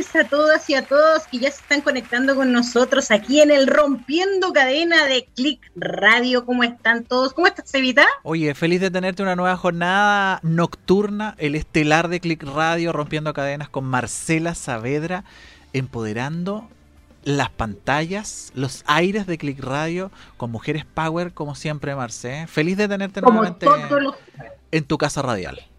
noches a todas y a todos que ya se están conectando con nosotros aquí en el Rompiendo Cadena de Click Radio. ¿Cómo están todos? ¿Cómo estás, Evita? Oye, feliz de tenerte una nueva jornada nocturna, el estelar de Click Radio, Rompiendo Cadenas con Marcela Saavedra, empoderando las pantallas, los aires de Click Radio con Mujeres Power, como siempre, Marce. Feliz de tenerte nuevamente en tu casa radial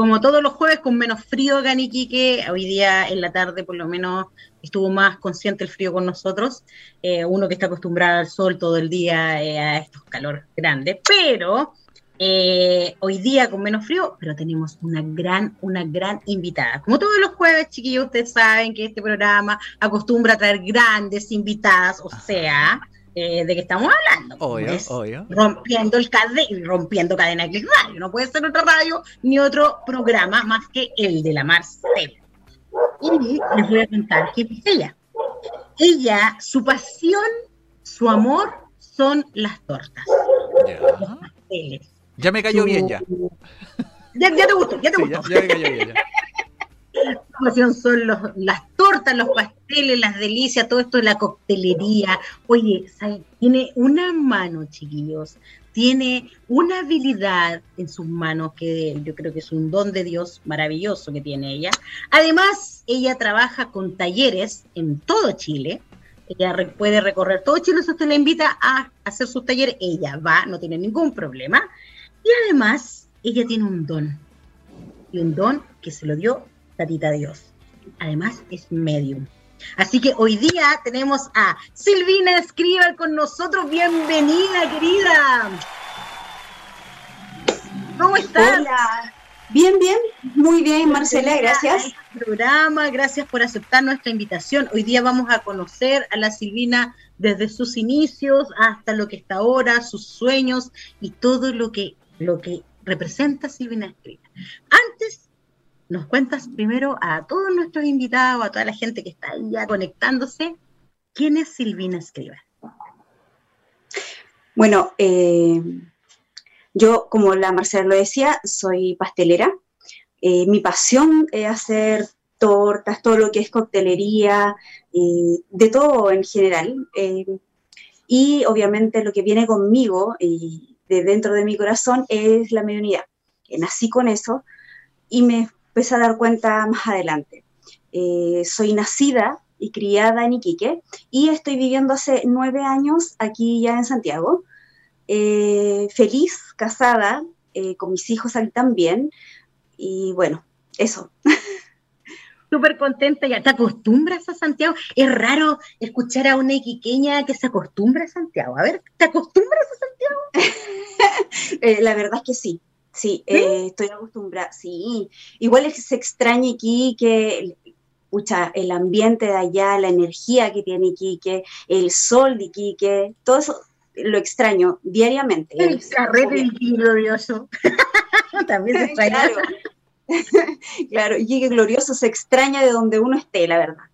como todos los jueves, con menos frío acá en Iquique. Hoy día en la tarde, por lo menos, estuvo más consciente el frío con nosotros. Eh, uno que está acostumbrado al sol todo el día, eh, a estos calor grandes. Pero eh, hoy día con menos frío, pero tenemos una gran, una gran invitada. Como todos los jueves, chiquillos, ustedes saben que este programa acostumbra a traer grandes invitadas, o sea, eh, de qué estamos hablando. Obvio, obvio. Rompiendo, el rompiendo cadena de radio. No puede ser otra radio ni otro programa más que el de la Marcela. Y les voy a contar qué es ella. Ella, su pasión, su amor son las tortas. Ya. Los pasteles. Ya me cayó bien ya. ya. ya. te gustó, ya te gustó. Ya, ya me cayó bien ya son los, las tortas, los pasteles, las delicias, todo esto de la coctelería. Oye, tiene una mano, chiquillos, tiene una habilidad en sus manos que yo creo que es un don de Dios maravilloso que tiene ella. Además, ella trabaja con talleres en todo Chile. Ella puede recorrer todo Chile, si usted la invita a hacer sus talleres, ella va, no tiene ningún problema. Y además, ella tiene un don. Y un don que se lo dio Tatita Dios. Además es medium. Así que hoy día tenemos a Silvina Escriba con nosotros. Bienvenida, querida. ¿Cómo estás? Hola. Bien, bien, muy bien, Marcela, gracias. Este programa, gracias por aceptar nuestra invitación. Hoy día vamos a conocer a la Silvina desde sus inicios hasta lo que está ahora, sus sueños y todo lo que, lo que representa Silvina Escriba. Antes nos cuentas primero a todos nuestros invitados, a toda la gente que está ya conectándose, ¿quién es Silvina Escriba? Bueno, eh, yo, como la Marcela lo decía, soy pastelera. Eh, mi pasión es hacer tortas, todo lo que es coctelería, de todo en general. Eh, y obviamente lo que viene conmigo y de dentro de mi corazón es la mediunidad. Nací con eso y me empecé a dar cuenta más adelante. Eh, soy nacida y criada en Iquique y estoy viviendo hace nueve años aquí ya en Santiago. Eh, feliz, casada, eh, con mis hijos aquí también. Y bueno, eso. Súper contenta, ya te acostumbras a Santiago. Es raro escuchar a una iquiqueña que se acostumbra a Santiago. A ver, ¿te acostumbras a Santiago? la verdad es que sí. Sí, eh, estoy acostumbrada, sí. Igual es que se extraña aquí que escucha, el ambiente de allá, la energía que tiene Iquique, el sol de Iquique, todo eso lo extraño diariamente. El carrete glorioso. También se extraña. Claro. claro, Iquique glorioso se extraña de donde uno esté, la verdad.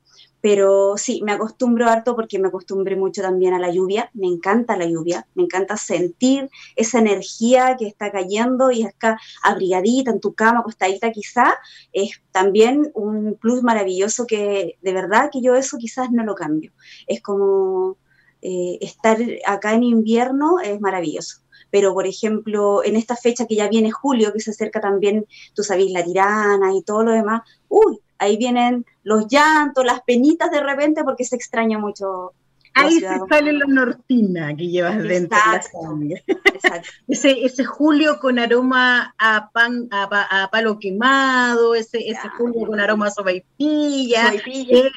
Pero sí, me acostumbro harto porque me acostumbré mucho también a la lluvia. Me encanta la lluvia, me encanta sentir esa energía que está cayendo y acá abrigadita en tu cama, acostadita quizá. Es también un plus maravilloso que de verdad que yo eso quizás no lo cambio. Es como eh, estar acá en invierno es maravilloso pero por ejemplo, en esta fecha que ya viene julio, que se acerca también, tú sabes, la tirana y todo lo demás, uy, ahí vienen los llantos, las penitas de repente porque se extraña mucho. Ahí se sale la nortina que llevas dentro de la sangre. ese, ese julio con aroma a pan, a, palo quemado, ese, ese julio con aroma a sopaipilla, que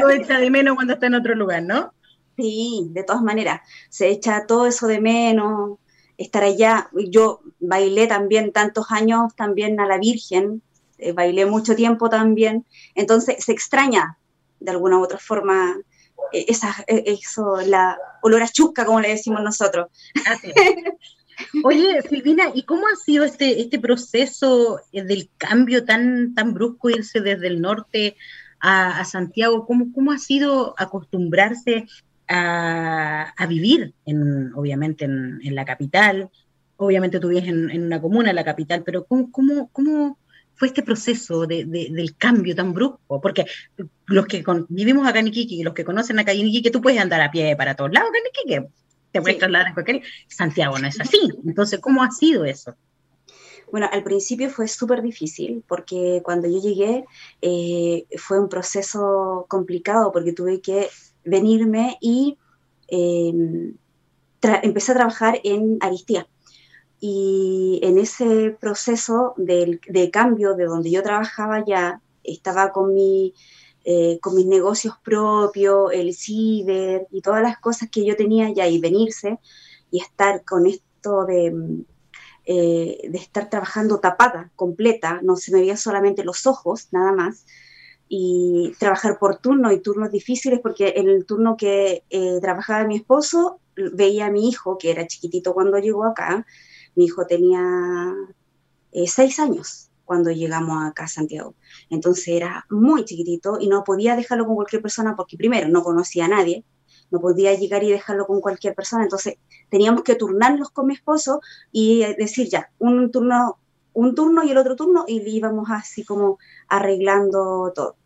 lo echa de menos cuando está en otro lugar, ¿no? Sí, de todas maneras, se echa todo eso de menos, estar allá, yo bailé también tantos años también a la Virgen, eh, bailé mucho tiempo también, entonces se extraña de alguna u otra forma eh, esa, eh, eso, la olor a chusca, como le decimos nosotros. Oye, Silvina, ¿y cómo ha sido este, este proceso del cambio tan, tan brusco, irse desde el norte a, Santiago? ¿Cómo, ¿Cómo ha sido acostumbrarse a, vivir, en, obviamente, en, la capital? Obviamente tú vives en, una comuna, en la capital, pero ¿cómo, cómo, cómo fue este proceso de, del cambio tan brusco? Porque los que vivimos acá en Iquique y los que conocen acá en Iquique, tú puedes andar a pie para todos lados acá en Iquique, te puedes trasladar a cualquier... Santiago no es así. Entonces, ¿cómo ha sido eso? Bueno, al principio fue súper difícil porque cuando yo llegué eh, fue un proceso complicado porque tuve que venirme y em, empecé a trabajar en Aristía. Y en ese proceso de, cambio de donde yo trabajaba ya, estaba con, mi, eh, con mis negocios propios, el ciber y todas las cosas que yo tenía ya y venirse y estar con esto de eh, de estar trabajando tapada, completa, no se me veía solamente los ojos, nada más, y trabajar por turno y turnos difíciles, porque en el turno que eh, trabajaba mi esposo, veía a mi hijo, que era chiquitito cuando llegó acá, mi hijo tenía eh, seis años cuando llegamos acá a Santiago. Entonces era muy chiquitito y no podía dejarlo con cualquier persona porque primero no conocía a nadie, no podía llegar y dejarlo con cualquier persona, entonces teníamos que turnarlos con mi esposo y decir ya, un turno, un turno y el otro turno y íbamos así como arreglando todo.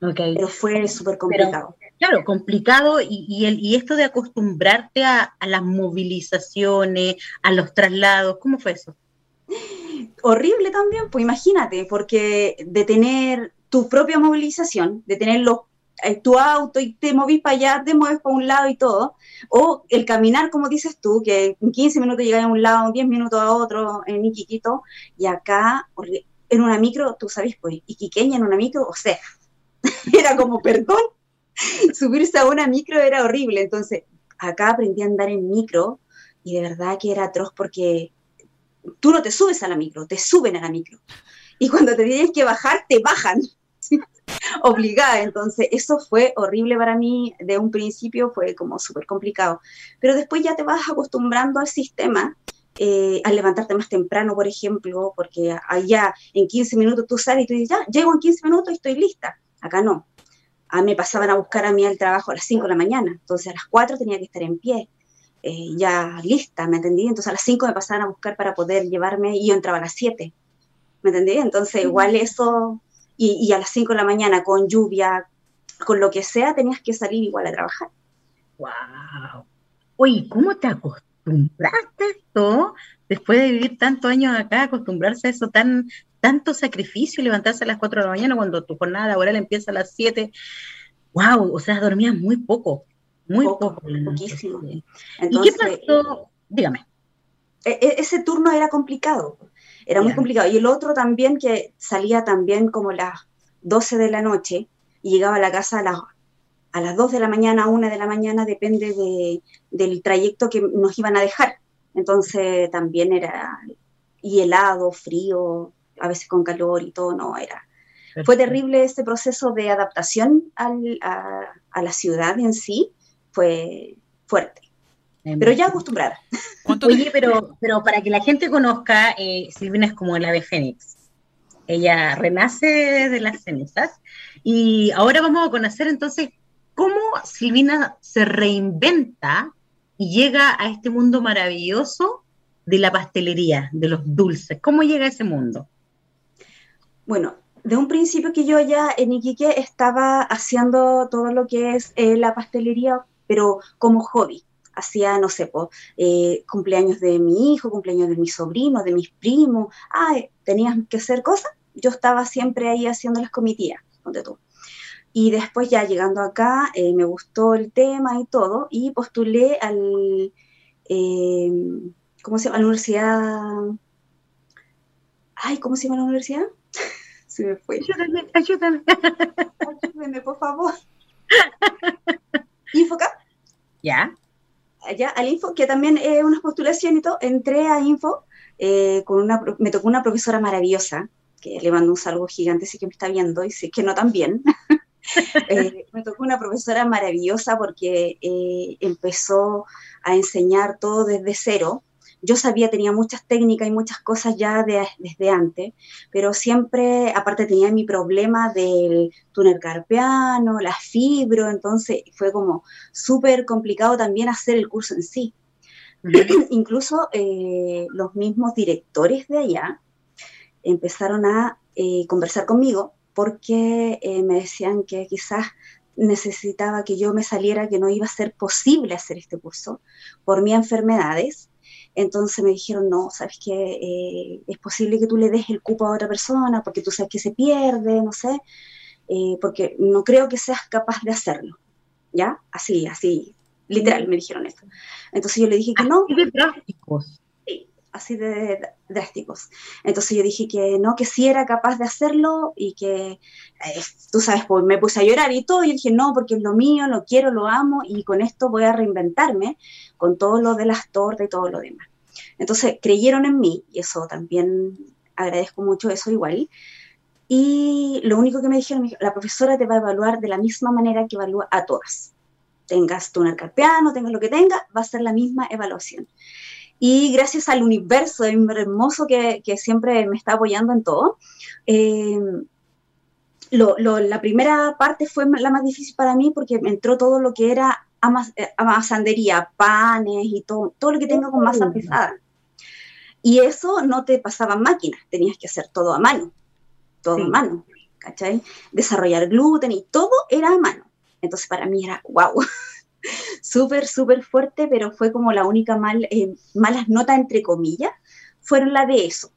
Okay. Pero fue súper complicado. claro, complicado y, el, y esto de acostumbrarte a, a, las movilizaciones, a los traslados, ¿cómo fue eso? Horrible también, pues imagínate, porque de tener tu propia movilización, de tener los eh, tu auto y te movís para allá, te mueves para un lado y todo, o el caminar, como dices tú, que en 15 minutos llegas a un lado, en 10 minutos a otro, en Iquiquito, y acá, en una micro, tú sabes, pues, Iquiqueña en una micro, o sea, era como, perdón, subirse a una micro era horrible, entonces, acá aprendí a andar en micro, y de verdad que era atroz porque tú no te subes a la micro, te suben a la micro. Y cuando te tienes que bajar, te bajan. obligada. Entonces, eso fue horrible para mí. De un principio fue como súper complicado. Pero después ya te vas acostumbrando al sistema. Eh, al levantarte más temprano, por ejemplo, porque allá en 15 minutos tú sales y tú dices, ya, llego en 15 minutos y estoy lista. Acá no. A me pasaban a buscar a mí al trabajo a las 5 de la mañana, entonces a las 4 tenía que estar en pie, eh, ya lista, ¿me entendí? Entonces a las 5 me pasaban a buscar para poder llevarme y yo entraba a las 7, ¿me entendí? Entonces igual eso y, a las 5 de la mañana con lluvia, con lo que sea, tenías que salir igual a trabajar. ¡Wow! Oye, ¿cómo te acostumbraste a esto? Después de vivir tantos años acá, acostumbrarse a eso, tan, tanto sacrificio, levantarse a las 4 de la mañana cuando tu jornada laboral empieza a las 7. ¡Wow! O sea, dormías muy poco, muy poco. poquísimo. ¿Y qué pasó? Dígame. E, e, ese turno era complicado era muy complicado. Y el otro también que salía también como las 12 de la noche y llegaba a la casa a las, a las 2 de la mañana, a 1 de la mañana, depende de, del trayecto que nos iban a dejar. Entonces también era y helado, frío, a veces con calor y todo, no, era... Fue terrible ese proceso de adaptación al, a, a la ciudad en sí, fue fuerte. Pero ya acostumbrada. Oye, pero, pero para que la gente conozca, eh, Silvina es como el ave fénix. Ella renace de las cenizas. Y ahora vamos a conocer entonces cómo Silvina se reinventa y llega a este mundo maravilloso de la pastelería, de los dulces. ¿Cómo llega a ese mundo? Bueno, de un principio que yo ya en Iquique estaba haciendo todo lo que es eh, la pastelería, pero como hobby hacía, no sé, eh, cumpleaños de mi hijo, cumpleaños de mi sobrino, de mis primos, ah, tenías que hacer cosas, yo estaba siempre ahí haciendo las comitías, donde tú. Y después ya llegando acá, eh, me gustó el tema y todo, y postulé al, eh, ¿cómo se llama? A la universidad... Ay, ¿cómo se llama la universidad? Se me fue. Ayúdame, ayúdame. Ayúdame, por favor. ¿Infoca? Ya allá al Info, que también es una postulación y todo, entré a Info, eh, con una, me tocó una profesora maravillosa, que le mando un saludo gigante, si que me está viendo, y sé que no tan bien. Eh, me tocó una profesora maravillosa porque eh, empezó a enseñar todo desde cero, yo sabía, tenía muchas técnicas y muchas cosas ya desde antes, pero siempre, aparte tenía mi problema del túnel carpiano, la fibro, entonces fue como súper complicado también hacer el curso en sí. Incluso eh, los mismos directores de allá empezaron a eh, conversar conmigo porque eh, me decían que quizás necesitaba que yo me saliera, que no iba a ser posible hacer este curso por mis enfermedades. Entonces me dijeron, no, sabes que eh, es posible que tú le des el cupo a otra persona porque tú sabes que se pierde, no sé, porque no creo que seas capaz de hacerlo. ¿Ya? Así, así, literal, me dijeron eso. Entonces yo le dije que no. de drásticos así de drásticos. Entonces yo dije que no, que sí era capaz de hacerlo y que, eh, tú sabes, pues me puse a llorar y todo, y dije no, porque es lo mío, lo quiero, lo amo y con esto voy a reinventarme con todo lo de las tortas y todo lo demás. Entonces creyeron en mí y eso también agradezco mucho eso igual. Y lo único que me dijeron, la profesora te va a evaluar de la misma manera que evalúa a todas. Tengas túnel carpiano, tengas lo que tenga, va a ser la misma evaluación. Y gracias al universo hermoso que, que siempre me está apoyando en todo, eh, lo, lo, la primera parte fue la más difícil para mí porque me entró todo lo que era amas, eh, amasandería, panes y todo, todo lo que tenga con masa pesada. Y eso no te pasaba máquina, tenías que hacer todo a mano, todo a mano, ¿cachai? Desarrollar gluten y todo era a mano. Entonces para mí era, wow, súper, súper fuerte, pero fue como la única mal, eh, malas notas, entre comillas, fueron la de eso,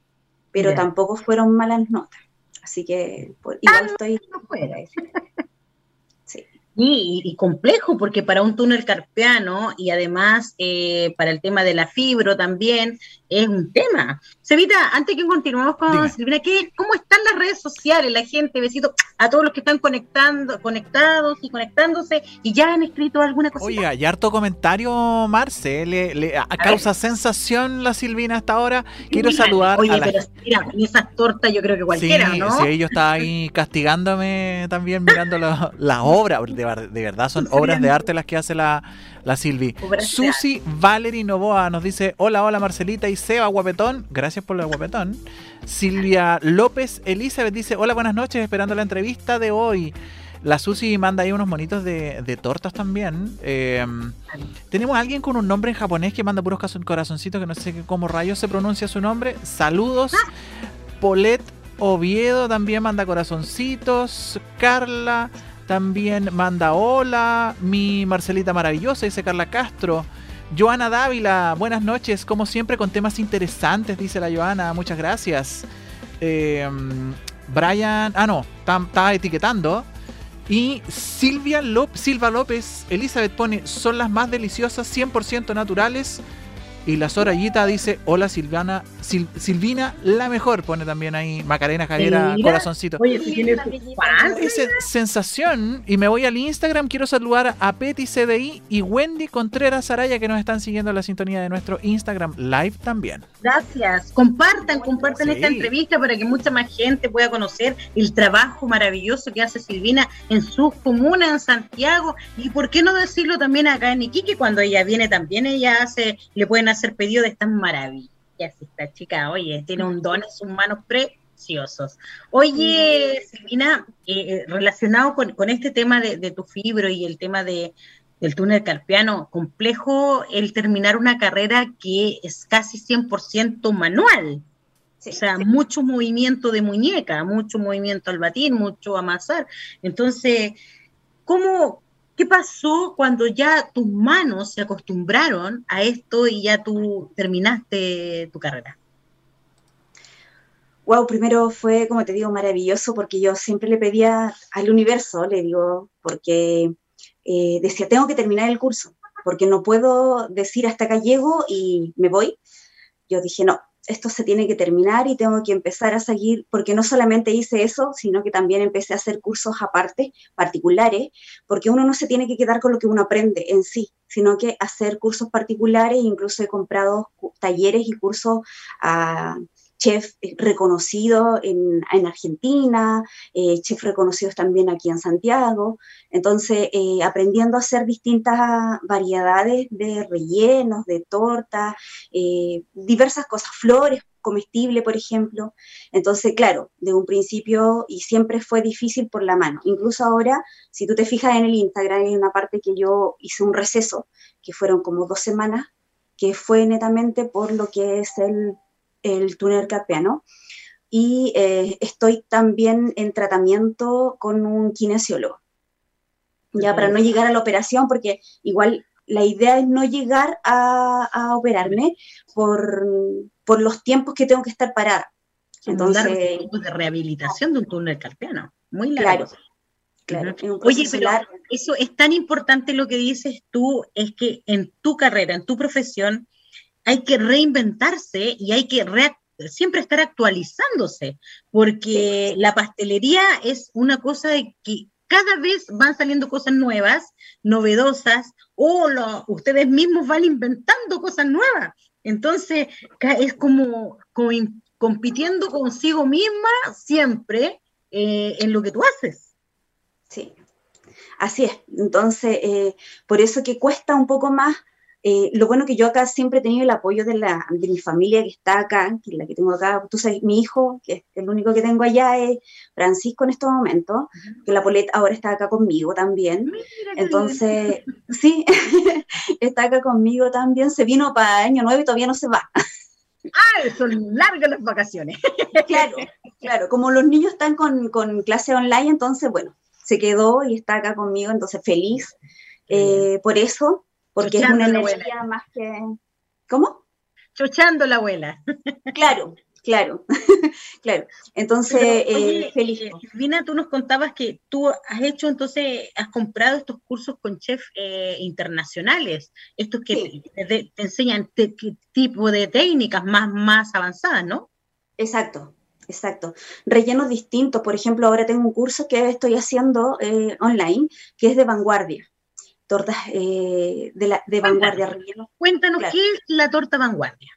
pero tampoco fueron malas notas. Así que pues, igual estoy... fuera, y, complejo, porque para un túnel carpiano y además eh, para el tema de la fibro también es un tema. Sevita, antes que continuemos con Silvina, ¿qué, ¿cómo están las redes sociales? La gente, besito a todos los que están conectando, conectados y conectándose y ya han escrito alguna cosa. Oiga, y harto comentario, Marce, le, causa sensación la Silvina hasta ahora. Quiero saludar a la... pero mira, esas tortas yo creo que cualquiera, ¿no? Sí, ellos está ahí castigándome también mirando la, la obra, de, verdad son obras de arte las que hace la, la Silvi. Susi Valerie Novoa nos dice: Hola, hola Marcelita y Seba Guapetón. Gracias por lo guapetón. Silvia López Elizabeth dice: Hola, buenas noches, esperando la entrevista de hoy. La Susi manda ahí unos monitos de, tortas también. Eh, tenemos a alguien con un nombre en japonés que manda puros corazoncitos, que no sé cómo rayos se pronuncia su nombre. Saludos. Ah. Polet Oviedo también manda corazoncitos. Carla. También manda hola, mi Marcelita maravillosa, dice Carla Castro. Joana Dávila, buenas noches, como siempre con temas interesantes, dice la Joana, muchas gracias. Em, Brian, ah no, está etiquetando. Y Silvia Silva López, Elizabeth pone, son las más deliciosas, 100% naturales y la Sorayita dice, hola Silvana, Silvina, la mejor, pone también ahí Macarena Javiera, corazoncito. Oye, si tienes Esa sensación, y me voy al Instagram, quiero saludar a Petty CDI y Wendy Contreras Araya que nos están siguiendo en la sintonía de nuestro Instagram Live también. Gracias, compartan, compartan esta entrevista para que mucha más gente pueda conocer el trabajo maravilloso que hace Silvina en su comuna en Santiago, y por qué no decirlo también acá en Iquique, cuando ella viene también, ella hace, le pueden hacer pedido de estas maravillas. Esta chica, oye, tiene un don en sus manos preciosos. Oye, Silvina, eh, eh, relacionado con, este tema de, tu fibro y el tema de, del túnel carpiano, complejo el terminar una carrera que es casi 100% manual. o sea, mucho movimiento de muñeca, mucho movimiento al batir, mucho amasar. Entonces, ¿cómo, ¿Qué pasó cuando ya tus manos se acostumbraron a esto y ya tú terminaste tu carrera? Wow, primero fue, como te digo, maravilloso porque yo siempre le pedía al universo, le digo, porque eh, decía, tengo que terminar el curso, porque no puedo decir hasta acá llego y me voy. Yo dije, no, esto se tiene que terminar y tengo que empezar a seguir, porque no solamente hice eso, sino que también empecé a hacer cursos aparte, particulares, porque uno no se tiene que quedar con lo que uno aprende en sí, sino que hacer cursos particulares, incluso he comprado talleres y cursos a chef reconocido en, Argentina, eh, chef reconocidos también aquí en Santiago. Entonces, eh, aprendiendo a hacer distintas variedades de rellenos, de tortas, eh, diversas cosas, flores comestibles, por ejemplo. Entonces, claro, de un principio y siempre fue difícil por la mano. Incluso ahora, si tú te fijas en el Instagram, hay una parte que yo hice un receso, que fueron como dos semanas, que fue netamente por lo que es el el túnel carpiano, y eh, estoy también en tratamiento con un kinesiólogo. Ya para no llegar a la operación, porque igual la idea es no llegar a, operarme por, por, los tiempos que tengo que estar parada. Entonces, de rehabilitación de un túnel carpiano, muy largo. Claro, claro. Oye, pero eso es tan importante lo que dices tú, es que en tu carrera, en tu profesión, hay que reinventarse y hay que siempre estar actualizándose, porque la pastelería es una cosa de que cada vez van saliendo cosas nuevas, novedosas, o ustedes mismos van inventando cosas nuevas. Entonces, es como, compitiendo consigo misma siempre eh, en lo que tú haces. Sí, así es. Entonces, eh, por eso que cuesta un poco más eh, lo bueno que yo acá siempre he tenido el apoyo de, la, de mi familia que está acá, que es la que tengo acá, tú sabes, mi hijo, que es el único que tengo allá, es Francisco en estos momentos, que la Polet ahora está acá conmigo también. Entonces, sí, está acá conmigo también, se vino para año nuevo y todavía no se va. Ah, son largas las vacaciones. claro, claro, como los niños están con, con clase online, entonces, bueno, se quedó y está acá conmigo, entonces feliz. Eh, por eso porque es una energía más que... ¿Cómo? Chochando la abuela. Claro, claro, claro. Entonces, eh, feliz. Eh, Vina, tú nos contabas que tú has hecho, entonces, has comprado estos cursos con chefs eh, internacionales, estos que te, enseñan qué tipo de técnicas más, más avanzadas, ¿no? Exacto, exacto. Rellenos distintos. Por ejemplo, ahora tengo un curso que estoy haciendo online, que es de vanguardia tortas eh, de, la, de vanguardia relleno. Cuéntanos, ¿qué es la torta vanguardia?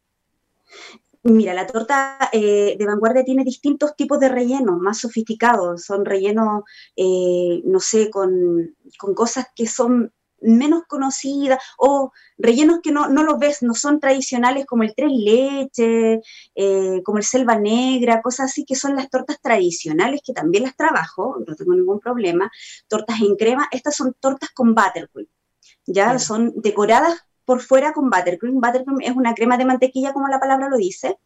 Mira, la torta eh, de vanguardia tiene distintos tipos de rellenos, más sofisticados. Son rellenos, eh, no sé, con, con, cosas que son menos conocidas o rellenos que no, no los ves, no son tradicionales como el tres leche, eh, como el selva negra, cosas así que son las tortas tradicionales que también las trabajo, no tengo ningún problema. Tortas en crema, estas son tortas con buttercream, ya son decoradas por fuera con buttercream. Buttercream es una crema de mantequilla como la palabra lo dice.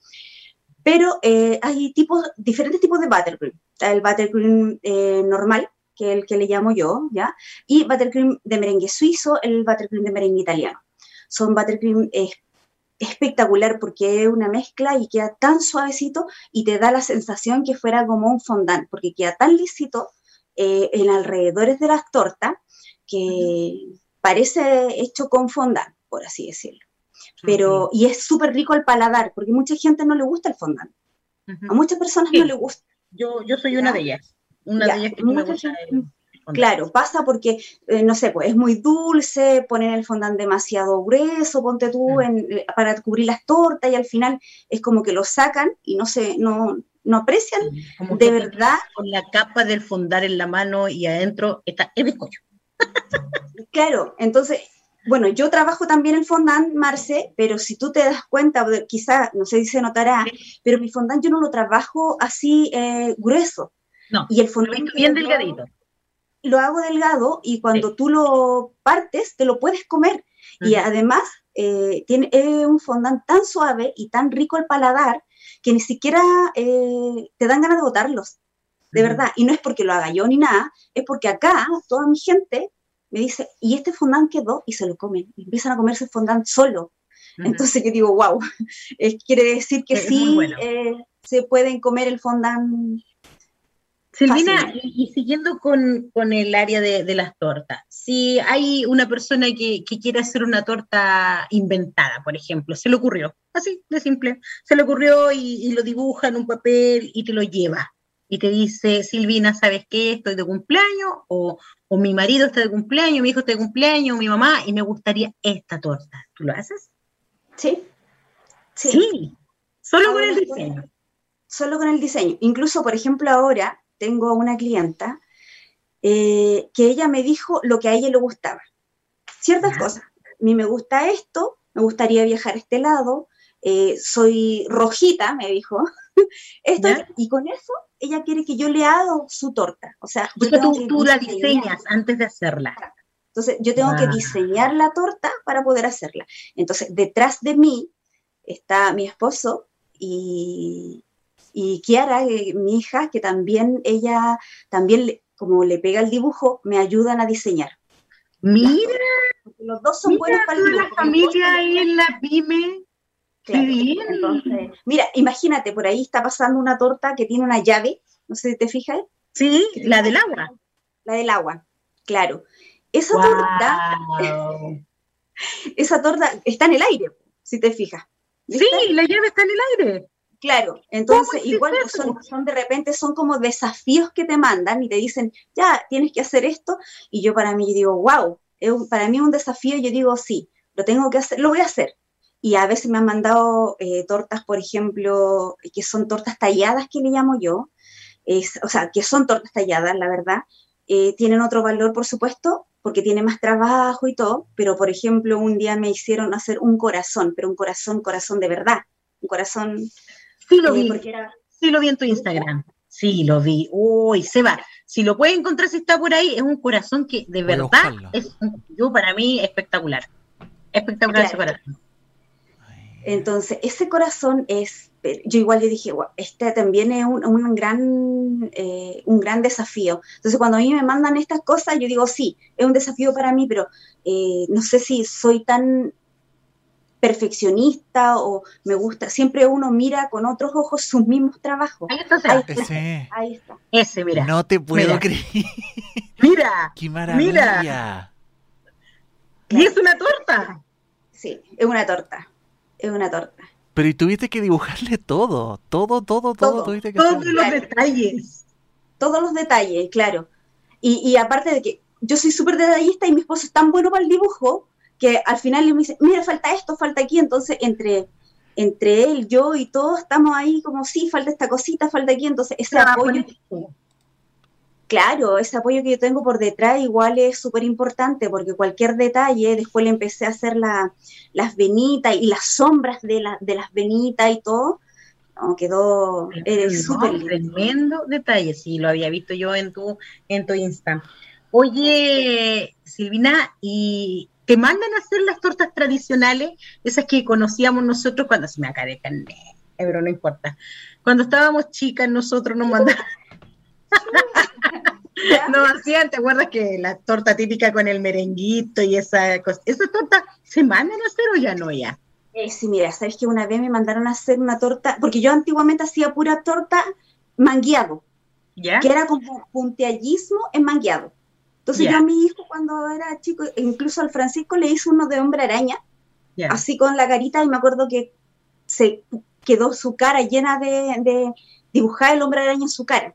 Pero eh, hay tipos, diferentes tipos de buttercream. el buttercream eh, normal, que el que le llamo yo, ¿ya? Y buttercream de merengue suizo, el buttercream de merengue italiano. Son buttercream espectacular porque es una mezcla y queda tan suavecito y te da la sensación que fuera como un fondant, porque queda tan lisito eh, en alrededores de las tortas que parece hecho con fondant, por así decirlo. Pero, y es súper rico al paladar, porque mucha gente no le gusta el fondant. A muchas personas no le gusta. Yo, yo soy una de ellas. Una de ellas que me gusta Claro, pasa porque, eh, no sé, pues es muy dulce, ponen el fondant demasiado grueso, ponte tú mm. en, eh, para cubrir las tortas y al final es como que lo sacan y no se, no, no aprecian de verdad. Con la capa del fondant en la mano y adentro está el bizcocho. claro, entonces, bueno, yo trabajo también el fondant, Marce, pero si tú te das cuenta, quizá, no sé si se notará, pero mi fondant yo no lo trabajo así eh, grueso no, y el bien delgadito. Lo hago delgado y cuando tú lo partes, te lo puedes comer. Y además, eh, tiene un fondant tan suave y tan rico al paladar que ni siquiera eh, te dan ganas de botarlos. De verdad. Y no es porque lo haga yo ni nada, es porque acá toda mi gente me dice, y este fondant quedó y se lo comen. Y empiezan a comerse el fondant solo. Entonces yo digo, wow, quiere decir que sí eh, se pueden comer el fondant Silvina, y, siguiendo con, el área de, las tortas, si hay una persona que, quiere hacer una torta inventada, por ejemplo, se le ocurrió, así de simple, se le ocurrió y, lo dibuja en un papel y te lo lleva. Y te dice, Silvina, ¿sabes qué? Estoy de cumpleaños, o, mi marido está de cumpleaños, mi hijo está de cumpleaños, mi mamá, y me gustaría esta torta. ¿Tú lo haces? Sí. Sí. Solo con el diseño. Solo con el diseño. Incluso, por ejemplo, ahora tengo una clienta eh, que ella me dijo lo que a ella le gustaba. Ciertas cosas. A mí me gusta esto, me gustaría viajar a este lado, eh, soy rojita, me dijo. esto, y con eso ella quiere que yo le haga su torta. O sea, tú, la diseñas antes de hacerla. Entonces, yo tengo que diseñar la torta para poder hacerla. Entonces, detrás de mí está mi esposo y, y Kiara, eh, mi hija, que también ella, también como le pega el dibujo, me ayudan a diseñar. Mira, los dos son buenos para el la familia ahí en la pyme. Entonces, mira, imagínate, por ahí está pasando una torta que tiene una llave, no sé si te fijas. Sí, la del agua. La del agua, claro. Esa torta, esa torta está en el aire, si te fijas. Sí, la llave está en el aire. Claro, entonces igual son, son, de repente son como desafíos que te mandan y te dicen, ya, tienes que hacer esto, y yo para mí digo, wow, para mí es un desafío, yo digo, sí, lo tengo que hacer, lo voy a hacer. Y a veces me han mandado eh, tortas, por ejemplo, que son tortas talladas, que le llamo yo, o sea, que son tortas talladas, la verdad, eh, tienen otro valor, por supuesto, porque tiene más trabajo y todo, pero por ejemplo, un día me hicieron hacer un corazón, pero un corazón, corazón de verdad, un corazón... Sí lo vi, sí lo vi en tu Instagram. Sí, lo vi. Uy, Seba, si lo puedes encontrar si está por ahí, es un corazón que de verdad es yo para mí espectacular. Espectacular ese corazón. Entonces, ese corazón es, yo igual le dije, este también es un, gran, eh, un gran desafío. Entonces, cuando a mí me mandan estas cosas, yo digo, sí, es un desafío para mí, pero eh, no sé si soy tan perfeccionista o me gusta, siempre uno mira con otros ojos sus mismos trabajos. Ahí está, ahí está. Ese, mira. No te puedo creer. Mira. Qué maravilla. Y es una torta. Sí, es una torta es una torta. Pero y tuviste que dibujarle todo, todo, todo, todo. todos los detalles. Todos los detalles, claro. Y, aparte de que yo soy súper detallista y mi esposo es tan bueno para el dibujo que al final le dice, mira, falta esto, falta aquí. Entonces, entre, entre él, yo y todos estamos ahí como, sí, falta esta cosita, falta aquí. Entonces, ese apoyo claro, ese apoyo que yo tengo por detrás igual es súper importante porque cualquier detalle, después le empecé a hacer las venitas y las sombras de, de las venitas y todo, quedó súper Tremendo detalle, sí, lo había visto yo en tu, en tu Insta. Oye, Silvina, ¿y te mandan a hacer las tortas tradicionales, esas que conocíamos nosotros cuando se me acá de carne, pero no importa. Cuando estábamos chicas, nosotros nos mandaban no hacían, ¿te acuerdas que la torta típica con el merenguito y esa cosa? ¿Esa torta se mandan a hacer o ya no ya? Eh, sí, mira, sabes que una vez me mandaron a hacer una torta, porque yo antiguamente hacía pura torta mangueado, ¿Ya? que era como punteallismo en mangueado. Entonces yo a mi hijo cuando era chico, incluso al Francisco le hice uno de hombre araña, así con la carita, y me acuerdo que se quedó su cara llena de, de dibujar el hombre araña en su cara.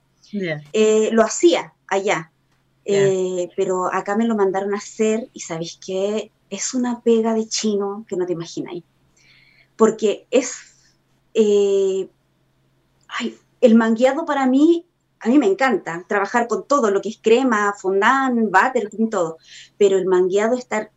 Eh, lo hacía allá, eh, pero acá me lo mandaron a hacer y sabéis que es una pega de chino que no te imagináis, porque es, eh, el mangueado para mí, a mí me encanta trabajar con todo lo que es crema, fondant, butter, todo, pero el mangueado estar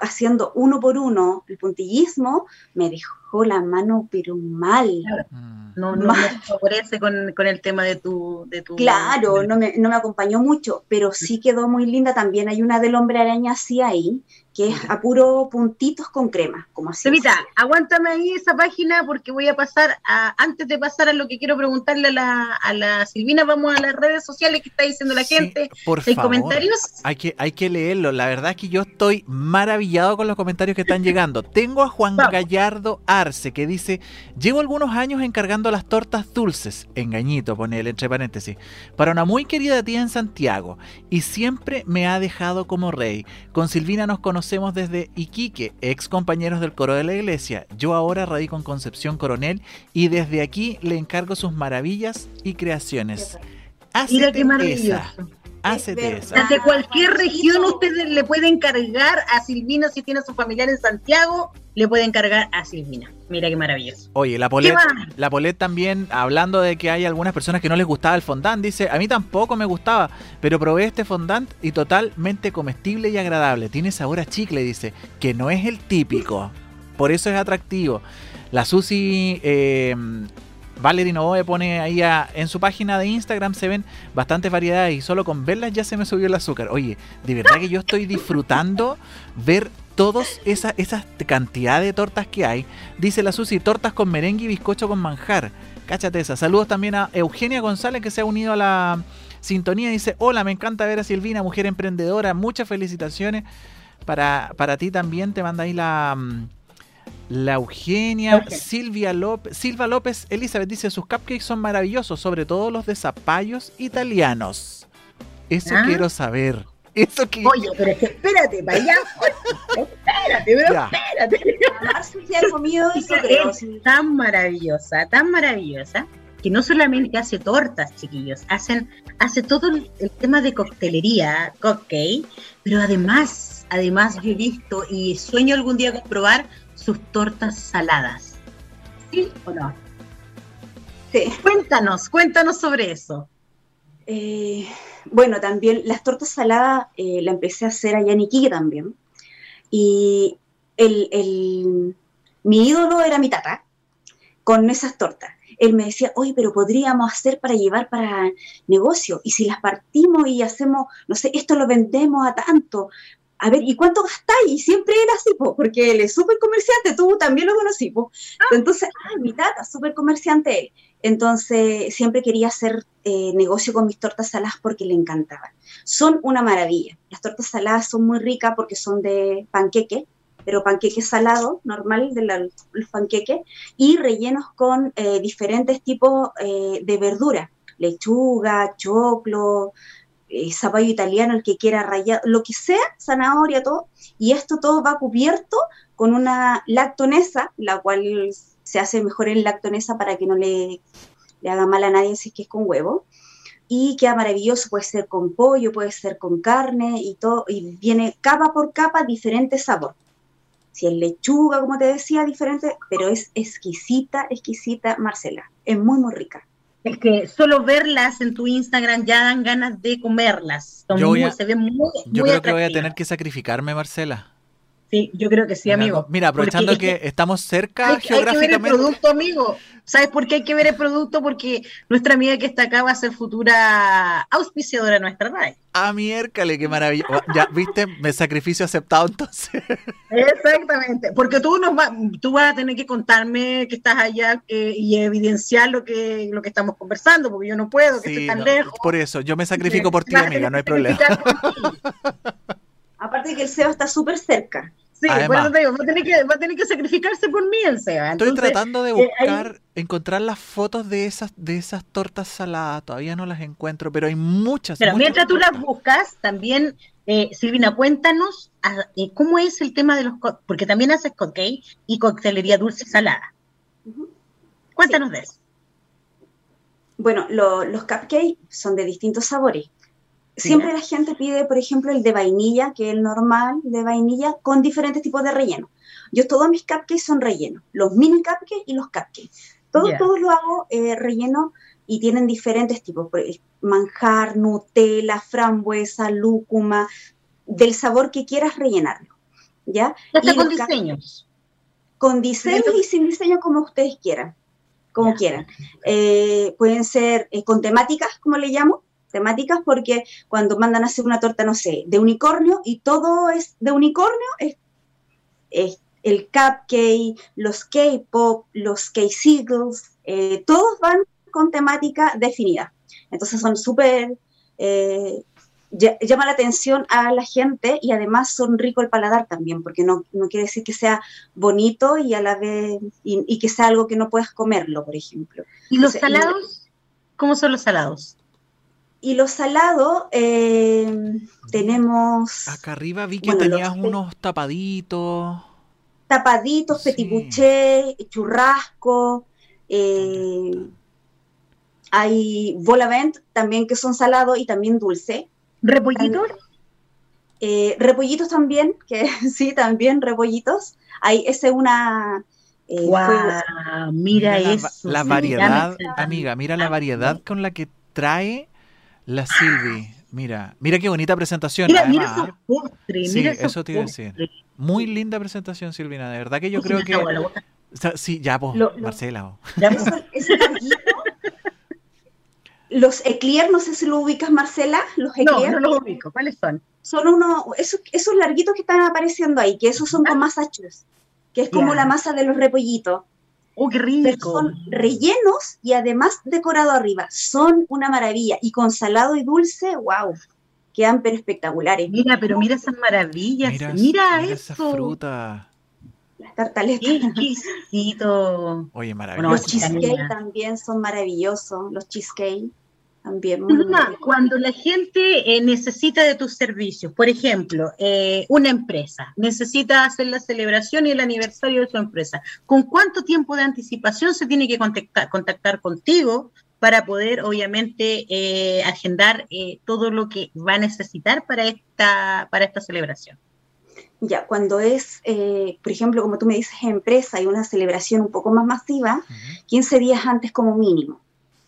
haciendo uno por uno el puntillismo me dejó la mano pero mal. Mm. No, no me favorece con, el tema de tu, de tu... Claro, no me, no me acompañó mucho, pero sí quedó muy linda. También hay una del hombre araña así ahí, que es a puro puntitos con crema, como así. Sevita, aguántame ahí esa página porque voy a pasar, a, antes de pasar a lo que quiero preguntarle a la, a la Silvina, vamos a las redes sociales que está diciendo la gente. Por ¿Hay comentarios? Hay que, hay que leerlo. La verdad es que yo estoy maravillado con los comentarios que están llegando. Tengo a Juan Gallardo Arce que dice, llevo algunos años encargando las tortas dulces, engañito, pone él entre paréntesis, para una muy querida tía en Santiago y siempre me ha dejado como rey. Con Silvina nos conocemos conocemos desde Iquique, ex compañeros del coro de la iglesia. Yo ahora radico en Concepción Coronel y desde aquí le encargo sus maravillas y creaciones. Mira qué maravilloso. Hacete esa. Desde cualquier región ustedes le pueden encargar a Silvina si tiene a su familiar en Santiago le puede encargar a Silvina. Mira qué maravilloso. Oye, la Polet, la Polet también, hablando de que hay algunas personas que no les gustaba el fondant, dice, a mí tampoco me gustaba, pero probé este fondant y totalmente comestible y agradable. Tiene sabor a chicle, dice, que no es el típico. Por eso es atractivo. La Susi eh, Valerie Novoe pone ahí en su página de Instagram se ven bastantes variedades y solo con verlas ya se me subió el azúcar. Oye, de verdad que yo estoy disfrutando ver todas esas esa cantidad de tortas que hay. Dice la Susi, tortas con merengue y bizcocho con manjar. Cáchate esa. Saludos también a Eugenia González que se ha unido a la sintonía. Dice, hola, me encanta ver a Silvina, mujer emprendedora. Muchas felicitaciones. Para, para ti también te manda ahí la, mm, la Eugenia, Silvia López, Silva López, Elizabeth dice, sus cupcakes son maravillosos, sobre todo los de zapallos italianos. Eso Ah. quiero saber. Eso que... Oye, pero es que espérate, para allá. espérate, pero Ya. espérate. Marce ya he comido eso, pero Es sí. tan maravillosa, tan maravillosa, que no solamente hace tortas, chiquillos, hacen, hace todo el, el tema de coctelería, cupcake, pero además, además yo he visto y sueño algún día con probar sus tortas saladas. ¿Sí o no? Sí. Cuéntanos, cuéntanos sobre eso. Eh, bueno, también las tortas saladas eh, la empecé a hacer allá en Iquique también. Y el, el- mi ídolo era mi tata con esas tortas. Él me decía, oye, pero podríamos hacer para llevar para negocio. Y si las partimos y hacemos, no sé, esto lo vendemos a tanto. A ver, ¿y cuánto gastáis? Y siempre era así, po, porque él es súper comerciante, tú también lo conocí. po. Entonces, ah, mi tata, súper comerciante él. Entonces, siempre quería hacer eh, negocio con mis tortas saladas porque le encantaban. Son una maravilla. Las tortas saladas son muy ricas porque son de panqueque, pero panqueque salado, normal, de la- los panqueques, y rellenos con eh, diferentes tipos eh, de verdura. Lechuga, choclo, eh, zapallo italiano, el que quiera rayado, lo que sea, zanahoria, todo. Y esto todo va cubierto con una lactonesa, la cual se hace mejor en lactonesa para que no le, le haga mal a nadie si es que es con huevo. Y queda maravilloso, puede ser con pollo, puede ser con carne y todo, y viene capa por capa diferente sabor. Si es lechuga, como te decía, diferente, pero es exquisita, exquisita, Marcela. Es muy, muy rica. Es que solo verlas en tu Instagram ya dan ganas de comerlas. Son Yo voy muy- a- se ven muy, Yo muy creo que voy a tener que sacrificarme, Marcela. Sí, yo creo que sí, amigo. Mira, aprovechando Porque es que estamos cerca hay, hay que ver el geográficamente. producto, amigo. ¿Sabes por qué hay que ver el producto? Porque nuestra amiga que está acá va a ser futura auspiciadora de nuestra radio. Ah, miércale, qué maravilla. Ya, viste, me sacrificio aceptado entonces. Exactamente. Porque tú nos va- tú vas a tener que contarme que estás allá eh, y evidenciar lo que, lo que estamos conversando, porque yo no puedo, que Sí, esté tan no, lejos. por eso, yo me sacrifico por ti, amiga, no hay problema. Aparte de que el Seba está súper cerca. Sí, Además. por eso te digo, va a, tener que, va a tener que sacrificarse por mí el Seba. Estoy tratando de eh, ahí- buscar, encontrar las fotos de esas, de esas tortas saladas. Todavía no las encuentro, pero hay muchas. Pero muchas mientras tú las tortas. buscas, también, eh, Silvina, cuéntanos ah, eh, cómo es el tema de los... co- Porque también haces cupcake y coctelería dulce y salada. Cuéntanos de eso. Bueno, lo- los cupcakes son de distintos sabores. Siempre la gente pide, por ejemplo, el de vainilla, que es el normal de vainilla, con diferentes tipos de relleno. Yo todos mis cupcakes son rellenos, los mini cupcakes y los cupcakes. Todos, Ya. todos los hago eh, relleno y tienen diferentes tipos, manjar, Nutella, frambuesa, lúcuma, del sabor que quieras rellenarlo. ¿Ya? Y con diseños. con diseño y sin diseño como ustedes quieran, como quieran. Eh, pueden ser eh, con temáticas, como le llamo, temáticas porque cuando mandan a hacer una torta, no sé, de unicornio y todo es de unicornio, es, es el cupcake, los K-pop, los K-Seagulls, eh, todos van con temática definida. Entonces son súper... eh, ll- llama la atención a la gente y además son rico el paladar también, porque no, no quiere decir que sea bonito y a la vez y, y que sea algo que no puedas comerlo, por ejemplo. ¿Y los Entonces, salados? ¿Cómo son los salados? Y los salados eh, tenemos Acá arriba vi que Bueno, tenías los- unos tapaditos. tapaditos, Sí. petit bouché, churrasco, eh, hay volavent también que son salados y también dulce. ¿Repollitos? Eh, repollitos también, que sí, también repollitos. Hay ese una... eh, fue- ¡Guau! Mira, la, eso. la sí, variedad, amiga, mira la Ah, variedad con la que trae la Silvi. Mira, mira qué bonita presentación. Mira, mira además, esos postres, Sí, mira esos eso te iba a decir. Muy linda presentación, Silvina. De verdad que yo Sí, creo que. sí, ya, pues, Lo- lo- Marcela. oh. Ya, pues, eso- ese larguito. Los eclair, no sé si lo ubicas, Marcela, los No, eclair. no los ubico. ¿Cuáles son? son unos, esos, esos larguitos que están apareciendo ahí, que esos son con masa chus, que es como la masa de los repollitos. Oh, qué rico. son rellenos y además decorado arriba. Son una maravilla. Y con salado y dulce, wow, quedan pero espectaculares. Mira, pero mira esas maravillas. Mira, eso. Esa fruta. Las tartaletas. exquisito. Oye, maravilloso. los cheesecake también son maravillosos. Los cheesecake también. cuando la gente eh, necesita de tus servicios, por ejemplo, eh, una empresa necesita hacer la celebración y el aniversario de su empresa, ¿con cuánto tiempo de anticipación se tiene que contactar, contactar contigo para poder, obviamente, eh, agendar todo lo que va a necesitar para esta, para esta celebración? Ya, cuando es, por ejemplo, como tú me dices, empresa y una celebración un poco más masiva, 15 días antes como mínimo.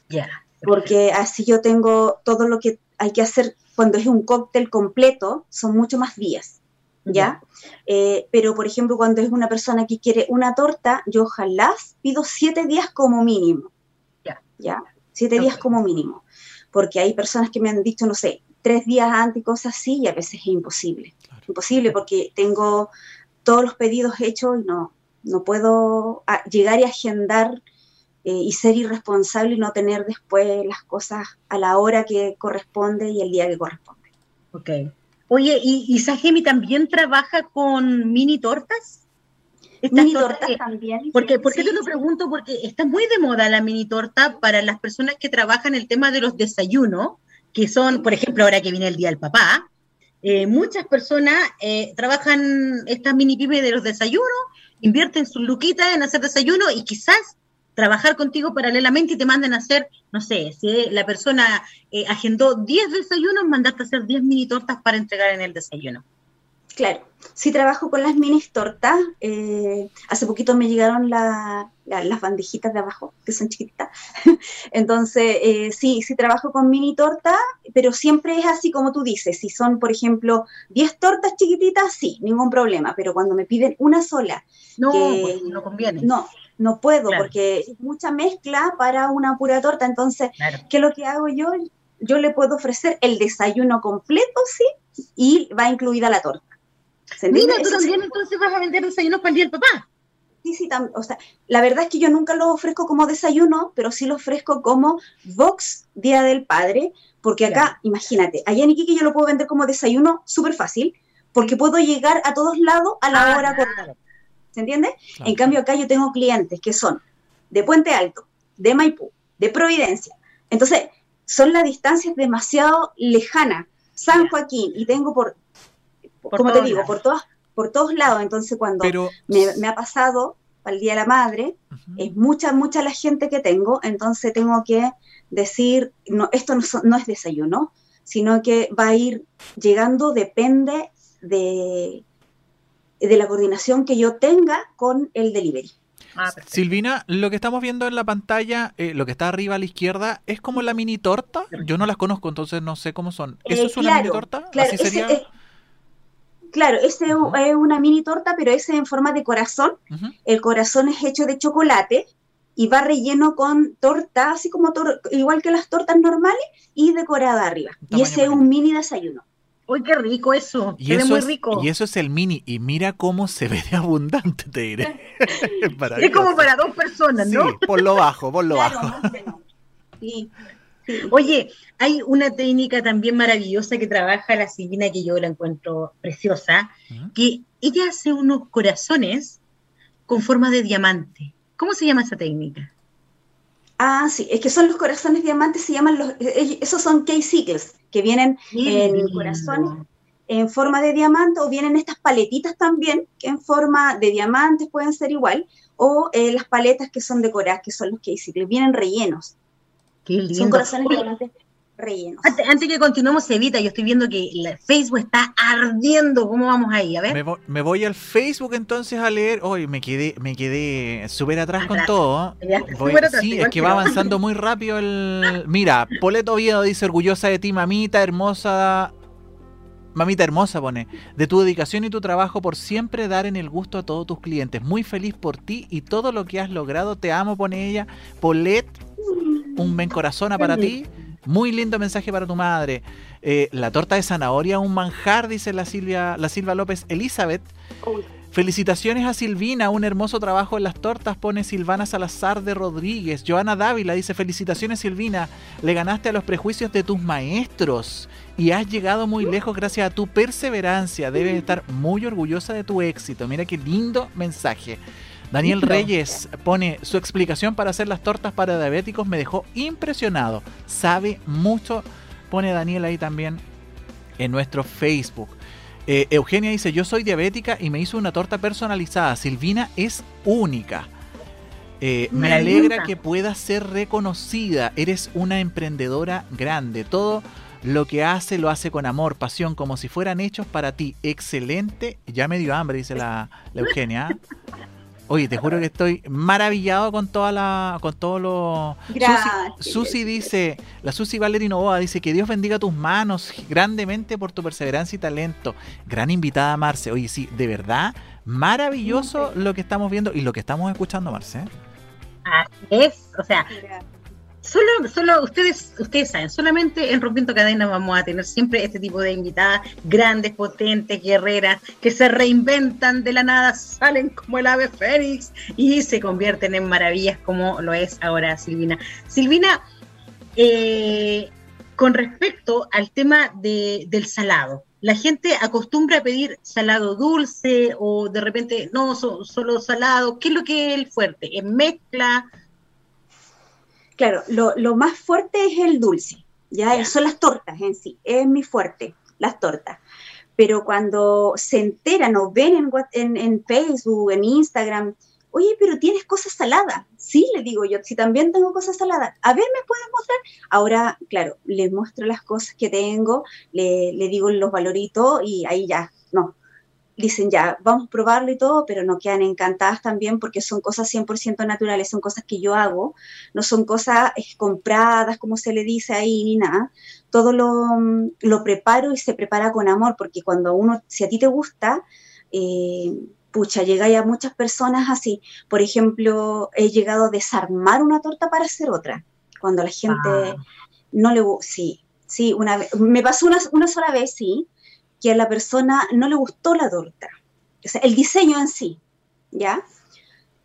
Ya porque así yo tengo todo lo que hay que hacer cuando es un cóctel completo, son mucho más días, ¿ya? Eh, pero, por ejemplo, cuando es una persona que quiere una torta, yo ojalá pido siete días como mínimo, ¿ya? Siete días como mínimo, porque hay personas que me han dicho, no sé, tres días antes y cosas así, y a veces es imposible. Imposible porque tengo todos los pedidos hechos y no, no puedo ah, llegar y agendar eh, y ser irresponsable y no tener después las cosas a la hora que corresponde y el día que corresponde. Ok. Oye, ¿y, y Sajemi también trabaja con mini tortas? Mini tortas también. Porque, ¿Por qué te lo pregunto? Porque está muy de moda la mini torta para las personas que trabajan el tema de los desayunos, que son, por ejemplo, ahora que viene el Día del Papá, eh, muchas personas eh, trabajan estas mini pymes de los desayunos, invierten su luquita en hacer desayuno y quizás trabajar contigo paralelamente y te manden a hacer, no sé, si la persona eh, agendó 10 desayunos, mandaste a hacer 10 mini tortas para entregar en el desayuno. Claro, sí trabajo con las mini tortas. Eh, hace poquito me llegaron las bandejitas de abajo, que son chiquititas. Entonces, eh, sí, sí trabajo con mini tortas, pero siempre es así como tú dices. Si son, por ejemplo, 10 tortas chiquititas, sí, ningún problema. Pero cuando me piden una sola, no, pues, no conviene. No, no puedo porque es mucha mezcla para una pura torta. Entonces, ¿qué es lo que hago yo? Yo le puedo ofrecer el desayuno completo, sí, y va incluida la torta. Mira, tú también entonces vas a vender desayunos para el día del papá. Sí, sí, o sea, la verdad es que yo nunca lo ofrezco como desayuno, pero sí lo ofrezco como box Día del Padre, porque acá, imagínate, allá en Iquique yo lo puedo vender como desayuno súper fácil, porque puedo llegar a todos lados a la ah, hora correcta. ¿Se entiende? En cambio, acá yo tengo clientes que son de Puente Alto, de Maipú, de Providencia. Entonces, son las distancias demasiado lejanas. San Joaquín, y tengo por, como te digo, por todos, por todos lados. Entonces, cuando me, ha pasado para el Día de la Madre, es mucha, mucha la gente que tengo, entonces tengo que decir, no, esto no, no es desayuno, sino que va a ir llegando, depende de, de la coordinación que yo tenga con el delivery. Ah, Silvina, lo que estamos viendo en la pantalla, eh, lo que está arriba a la izquierda, ¿es como la mini torta? Yo no las conozco, entonces no sé cómo son. ¿Eso es una mini torta? Claro, ¿Así sería? claro, ese es una mini torta, pero ese en forma de corazón. El corazón es hecho de chocolate y va relleno con torta, así como igual que las tortas normales, y decorada arriba. Y ese es un mini desayuno. Uy, qué rico eso. Y eso muy rico. y eso es el mini. Y mira cómo se ve de abundante, te diré. es como para dos personas, ¿no? Sí, por lo bajo, por lo bajo. sí. Oye, hay una técnica también maravillosa que trabaja la Silvina, que yo la encuentro preciosa, que ella hace unos corazones con forma de diamante. ¿Cómo se llama esa técnica? Ah, sí, es que son los corazones diamantes, se llaman los, eh, esos son case que vienen en corazones en forma de diamante, o vienen estas paletitas también, que en forma de diamantes pueden ser igual, o eh, las paletas que son decoradas, que son los case vienen rellenos. Qué lindo. Son corazones diamantes rellenos. Antes, que continuemos, Evita, yo estoy viendo que el Facebook está ardiendo. ¿Cómo vamos ahí? A ver. Me, voy, al Facebook entonces a leer. Hoy me quedé, me quedé súper atrás, con todo. sí, es que va avanzando muy rápido el. Mira, Poleto Oviedo dice orgullosa de ti, mamita hermosa. Mamita hermosa pone, de tu dedicación y tu trabajo por siempre dar en el gusto a todos tus clientes. Muy feliz por ti y todo lo que has logrado. Te amo, pone ella. Polet, un buen corazón para ti. Muy lindo mensaje para tu madre. Eh, la torta de zanahoria, un manjar, dice la Silvia, la Silva López Elizabeth. Felicitaciones a Silvina, un hermoso trabajo en las tortas, pone Silvana Salazar de Rodríguez. Joana Dávila dice, felicitaciones Silvina, le ganaste a los prejuicios de tus maestros y has llegado muy lejos gracias a tu perseverancia. Debes estar muy orgullosa de tu éxito. Mira qué lindo mensaje. Daniel Reyes pone su explicación para hacer las tortas para diabéticos me dejó impresionado. Sabe mucho, pone Daniel ahí también en nuestro Facebook. Eh, Eugenia dice, yo soy diabética y me hizo una torta personalizada. Silvina es única. Eh, me alegra que puedas ser reconocida. Eres una emprendedora grande. Todo lo que hace lo hace con amor, pasión, como si fueran hechos para ti. Excelente. Ya me dio hambre, dice la, Eugenia. Oye, te juro que estoy maravillado con toda la, con todo lo. Gracias. Susi, dice, la Susi Valerino Boa dice que Dios bendiga tus manos grandemente por tu perseverancia y talento. Gran invitada, Marce. Oye, sí, de verdad, maravilloso lo que estamos viendo y lo que estamos escuchando, Marce. Así es, o sea, solo, solo ustedes, ustedes saben, solamente en Rompiendo Cadenas vamos a tener siempre este tipo de invitadas grandes, potentes, guerreras, que se reinventan de la nada, salen como el ave fénix y se convierten en maravillas como lo es ahora Silvina. Silvina, eh, con respecto al tema de, del salado, la gente acostumbra a pedir salado dulce o de repente no, solo salado. ¿Qué es lo que es el fuerte? ¿En mezcla? Claro, lo, más fuerte es el dulce, ¿ya? Son las tortas en sí, es mi fuerte, las tortas. Pero cuando se enteran o ven en, en, Facebook, en Instagram, oye, pero tienes cosas saladas. Sí, le digo yo, si también tengo cosas saladas, a ver, ¿me puedes mostrar? Ahora, claro, les muestro las cosas que tengo, le, le digo los valoritos y ahí ya, no, dicen ya, vamos a probarlo y todo, pero no quedan encantadas también porque son cosas 100% naturales, son cosas que yo hago, no son cosas eh, compradas, como se le dice ahí, ni nada. Todo lo, preparo y se prepara con amor, porque cuando uno, si a ti te gusta, eh, pucha, llega ya muchas personas así. Por ejemplo, he llegado a desarmar una torta para hacer otra. Cuando la gente ah. no le gusta, sí, sí, una vez, me pasó una, una sola vez, sí, que a la persona no le gustó la torta, o sea, el diseño en sí, ¿ya?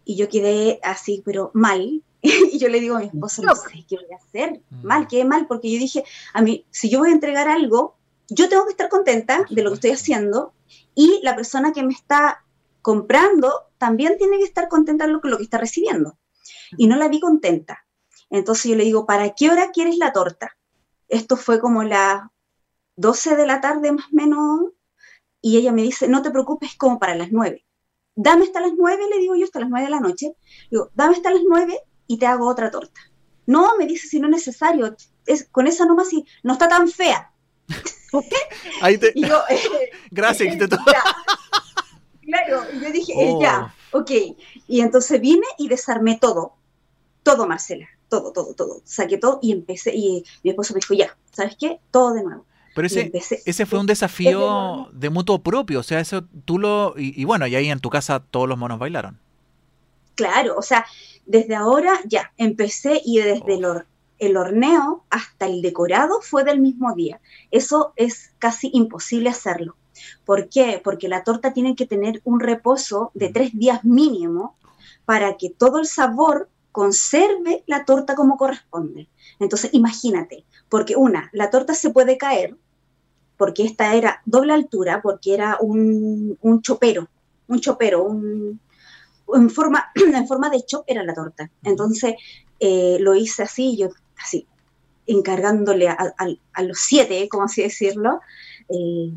Y yo quedé así, pero mal. y yo le digo a mi esposo, no sé qué voy a hacer. Mm. Mal, quedé mal, porque yo dije, a mí, si yo voy a entregar algo, yo tengo que estar contenta de lo que estoy haciendo y la persona que me está comprando también tiene que estar contenta de lo que, lo que está recibiendo. Y no la vi contenta. Entonces yo le digo, ¿para qué hora quieres la torta? Esto fue como la 12 de la tarde más o menos, y ella me dice, no te preocupes, como para las 9. Dame hasta las 9, le digo yo, hasta las 9 de la noche. Digo, dame hasta las 9 y te hago otra torta. No, me dice, si no es necesario, es, con esa nomás si no está tan fea. Ahí te... yo, eh, Gracias. Te claro, y yo dije, eh, ya, oh. ok. Y entonces vine y desarmé todo, todo, Marcela, todo, todo, todo. Saqué todo y empecé, y mi esposo me dijo, ya, ¿sabes qué? Todo de nuevo. Pero ese, ese fue un desafío de mutuo propio, o sea, eso tú lo... Y, bueno, y ahí en tu casa todos los monos bailaron. Claro, o sea, desde ahora ya empecé y desde el, el horneo hasta el decorado fue del mismo día. Eso es casi imposible hacerlo. ¿Por qué? Porque la torta tiene que tener un reposo de tres días mínimo para que todo el sabor conserve la torta como corresponde. Entonces, imagínate, porque una, la torta se puede caer, porque esta era doble altura, porque era un, chopero, un chopero, un, en, forma, en forma de chop era la torta. Entonces eh, lo hice así, yo así, encargándole a, los siete, como así decirlo, eh,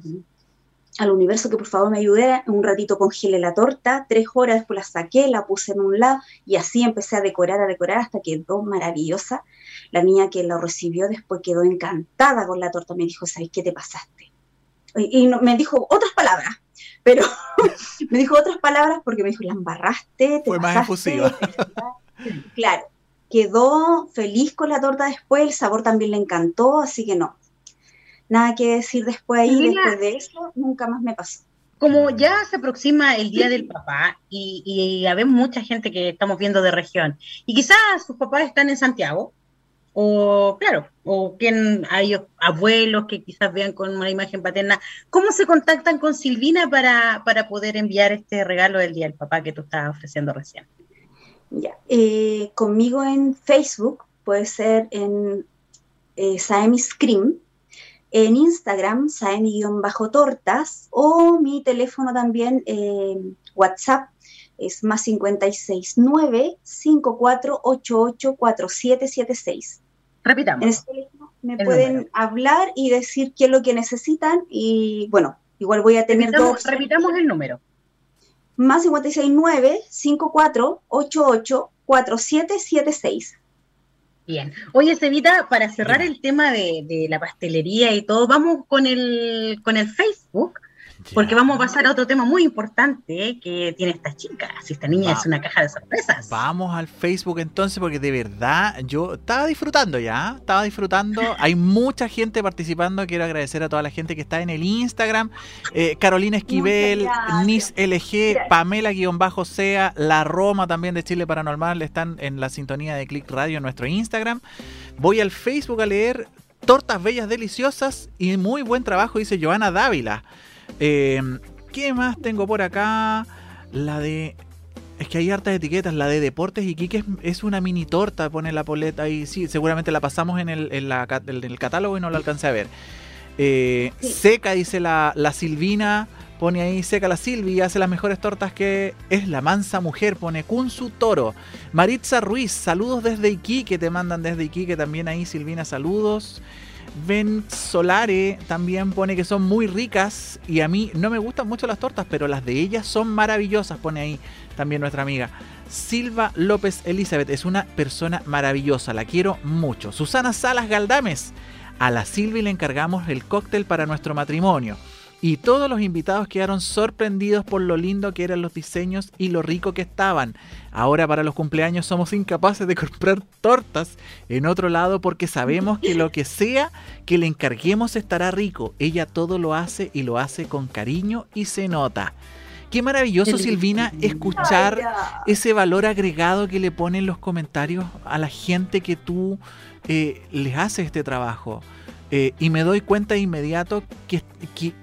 al universo que por favor me ayude, un ratito congelé la torta, tres horas después la saqué, la puse en un lado y así empecé a decorar, a decorar hasta que quedó maravillosa. La niña que la recibió después quedó encantada con la torta, me dijo, ¿sabes qué te pasaste? Y, me dijo otras palabras, pero me dijo otras palabras porque me dijo, la embarraste, te Fue más efusiva. claro, quedó feliz con la torta después, el sabor también le encantó, así que no, nada que decir después ahí, después de eso, nunca más me pasó. Como ya se aproxima el Día del Papá y, y, mucha gente que estamos viendo de región y quizás sus papás están en Santiago o claro, o quien hay abuelos que quizás vean con una imagen paterna, ¿cómo se contactan con Silvina para, para poder enviar este regalo del Día del Papá que tú estabas ofreciendo recién? Ya, eh, conmigo en Facebook, puede ser en eh, Saemi Scream, en Instagram, Saemi-tortas, o mi teléfono también, eh, WhatsApp, es más 569 5488 4776. Repitamos. En este me pueden hablar y decir qué es lo que necesitan y bueno, igual voy a tener dos. Repitamos el número. Más 569 5488 4776. Bien. Oye, Cevita, para cerrar el tema de, de, la pastelería y todo, vamos con el, con el Facebook porque vamos a pasar a otro tema muy importante que tiene esta chica. Si esta niña es una caja de sorpresas. Vamos al Facebook entonces, porque de verdad yo estaba disfrutando ya. Estaba disfrutando. Hay mucha gente participando. Quiero agradecer a toda la gente que está en el Instagram. Eh, Carolina Esquivel, Nis LG, Pamela-Sea, La Roma también de Chile Paranormal están en la sintonía de Click Radio en nuestro Instagram. Voy al Facebook a leer tortas bellas deliciosas y muy buen trabajo, dice Joana Dávila. Eh, ¿Qué más tengo por acá? La de. Es que hay hartas etiquetas. La de Deportes y Quique es, una mini torta. Pone la poleta y sí, seguramente la pasamos en el, en la, el catálogo y no la alcancé a ver. Eh, seca, dice la, la, Silvina. Pone ahí Seca la Silvi hace las mejores tortas que es la mansa mujer. Pone Kunsu Toro. Maritza Ruiz, saludos desde Iquique. Te mandan desde Iquique también ahí, Silvina, saludos. Ben Solare también pone que son muy ricas y a mí no me gustan mucho las tortas, pero las de ellas son maravillosas, pone ahí también nuestra amiga. Silva López Elizabeth es una persona maravillosa, la quiero mucho. Susana Salas Galdames, a la Silvi le encargamos el cóctel para nuestro matrimonio y todos los invitados quedaron sorprendidos por lo lindo que eran los diseños y lo rico que estaban. Ahora para los cumpleaños somos incapaces de comprar tortas en otro lado porque sabemos que lo que sea que le encarguemos estará rico. Ella todo lo hace y lo hace con cariño y se nota. Qué maravilloso, Silvina, escuchar ese valor agregado que le ponen los comentarios a la gente que tú eh, les haces este trabajo. Eh, y me doy cuenta de inmediato que,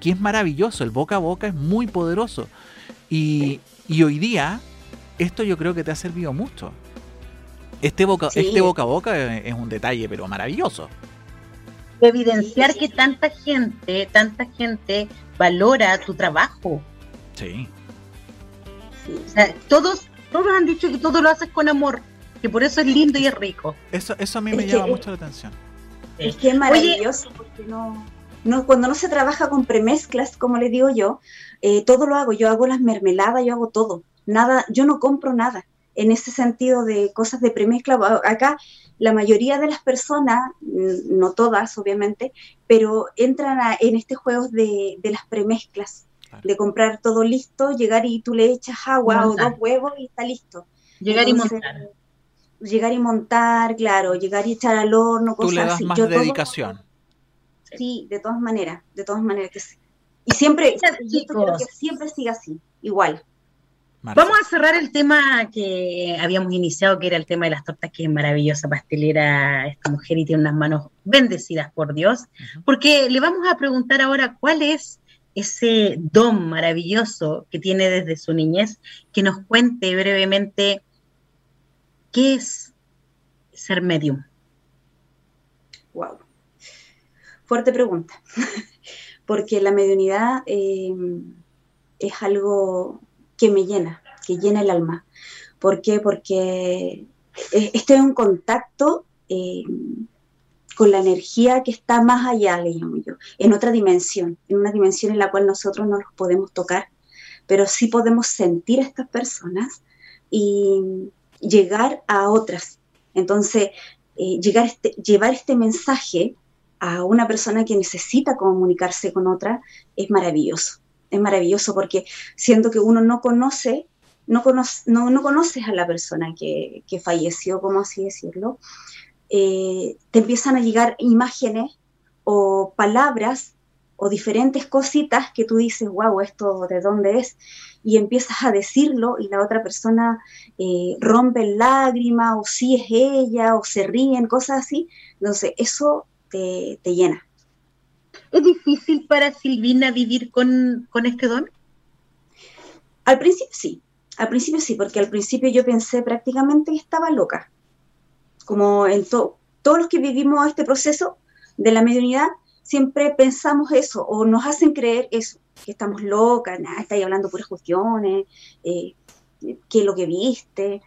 es maravilloso, el boca a boca es muy poderoso. Y, hoy día, esto yo creo que te ha servido mucho. Este boca, este boca a boca es, un detalle, pero maravilloso. Evidenciar que tanta gente, tanta gente valora tu trabajo. Sí. todos, todos han dicho que todo lo haces con amor, que por eso es lindo y es rico. Eso, eso a mí me llama mucho la atención es que es maravilloso porque no, no, cuando no se trabaja con premezclas, como le digo yo, eh, todo lo hago. Yo hago las mermeladas, yo hago todo. Nada, yo no compro nada. En ese sentido de cosas de premezcla, acá la mayoría de las personas, mm, no todas obviamente, pero entran en este juego de, las premezclas, de comprar todo listo, llegar y tú le echas agua o dos huevos y está listo. Llegar y montar llegar y montar, claro, llegar y echar al horno, cosas Tú le das más dedicación. sí, de todas maneras, de todas maneras que sí. Y siempre, que siempre siga así, igual. Vamos a cerrar el tema que habíamos iniciado, que era el tema de las tortas, que es maravillosa pastelera esta mujer y tiene unas manos bendecidas por Dios, porque le vamos a preguntar ahora cuál es ese don maravilloso que tiene desde su niñez, que nos cuente brevemente ¿Qué es ser medium? Wow. Fuerte pregunta. Porque la mediunidad eh, es algo que me llena, que llena el alma. ¿Por qué? Porque estoy en contacto eh, con la energía que está más allá, le llamo yo, en otra dimensión, en una dimensión en la cual nosotros no los podemos tocar, pero sí podemos sentir a estas personas y, llegar a otras. Entonces, eh, llegar este, llevar este mensaje a una persona que necesita comunicarse con otra es maravilloso. Es maravilloso porque siento que uno no conoce, no, conoce, no, conoces a la persona que, falleció, como así decirlo, eh, te empiezan a llegar imágenes o palabras o diferentes cositas que tú dices, wow, esto de dónde es, y empiezas a decirlo y la otra persona eh, rompe lágrima, o sí es ella, o se ríen, cosas así. Entonces, eso te, llena. ¿Es difícil para Silvina vivir con, este don? Al principio sí, al principio sí, porque al principio yo pensé prácticamente que estaba loca. Como en todos los que vivimos este proceso de la mediunidad, siempre pensamos eso o nos hacen creer eso, que estamos locas, nada, estáis hablando puras cuestiones, eh, qué es lo que viste.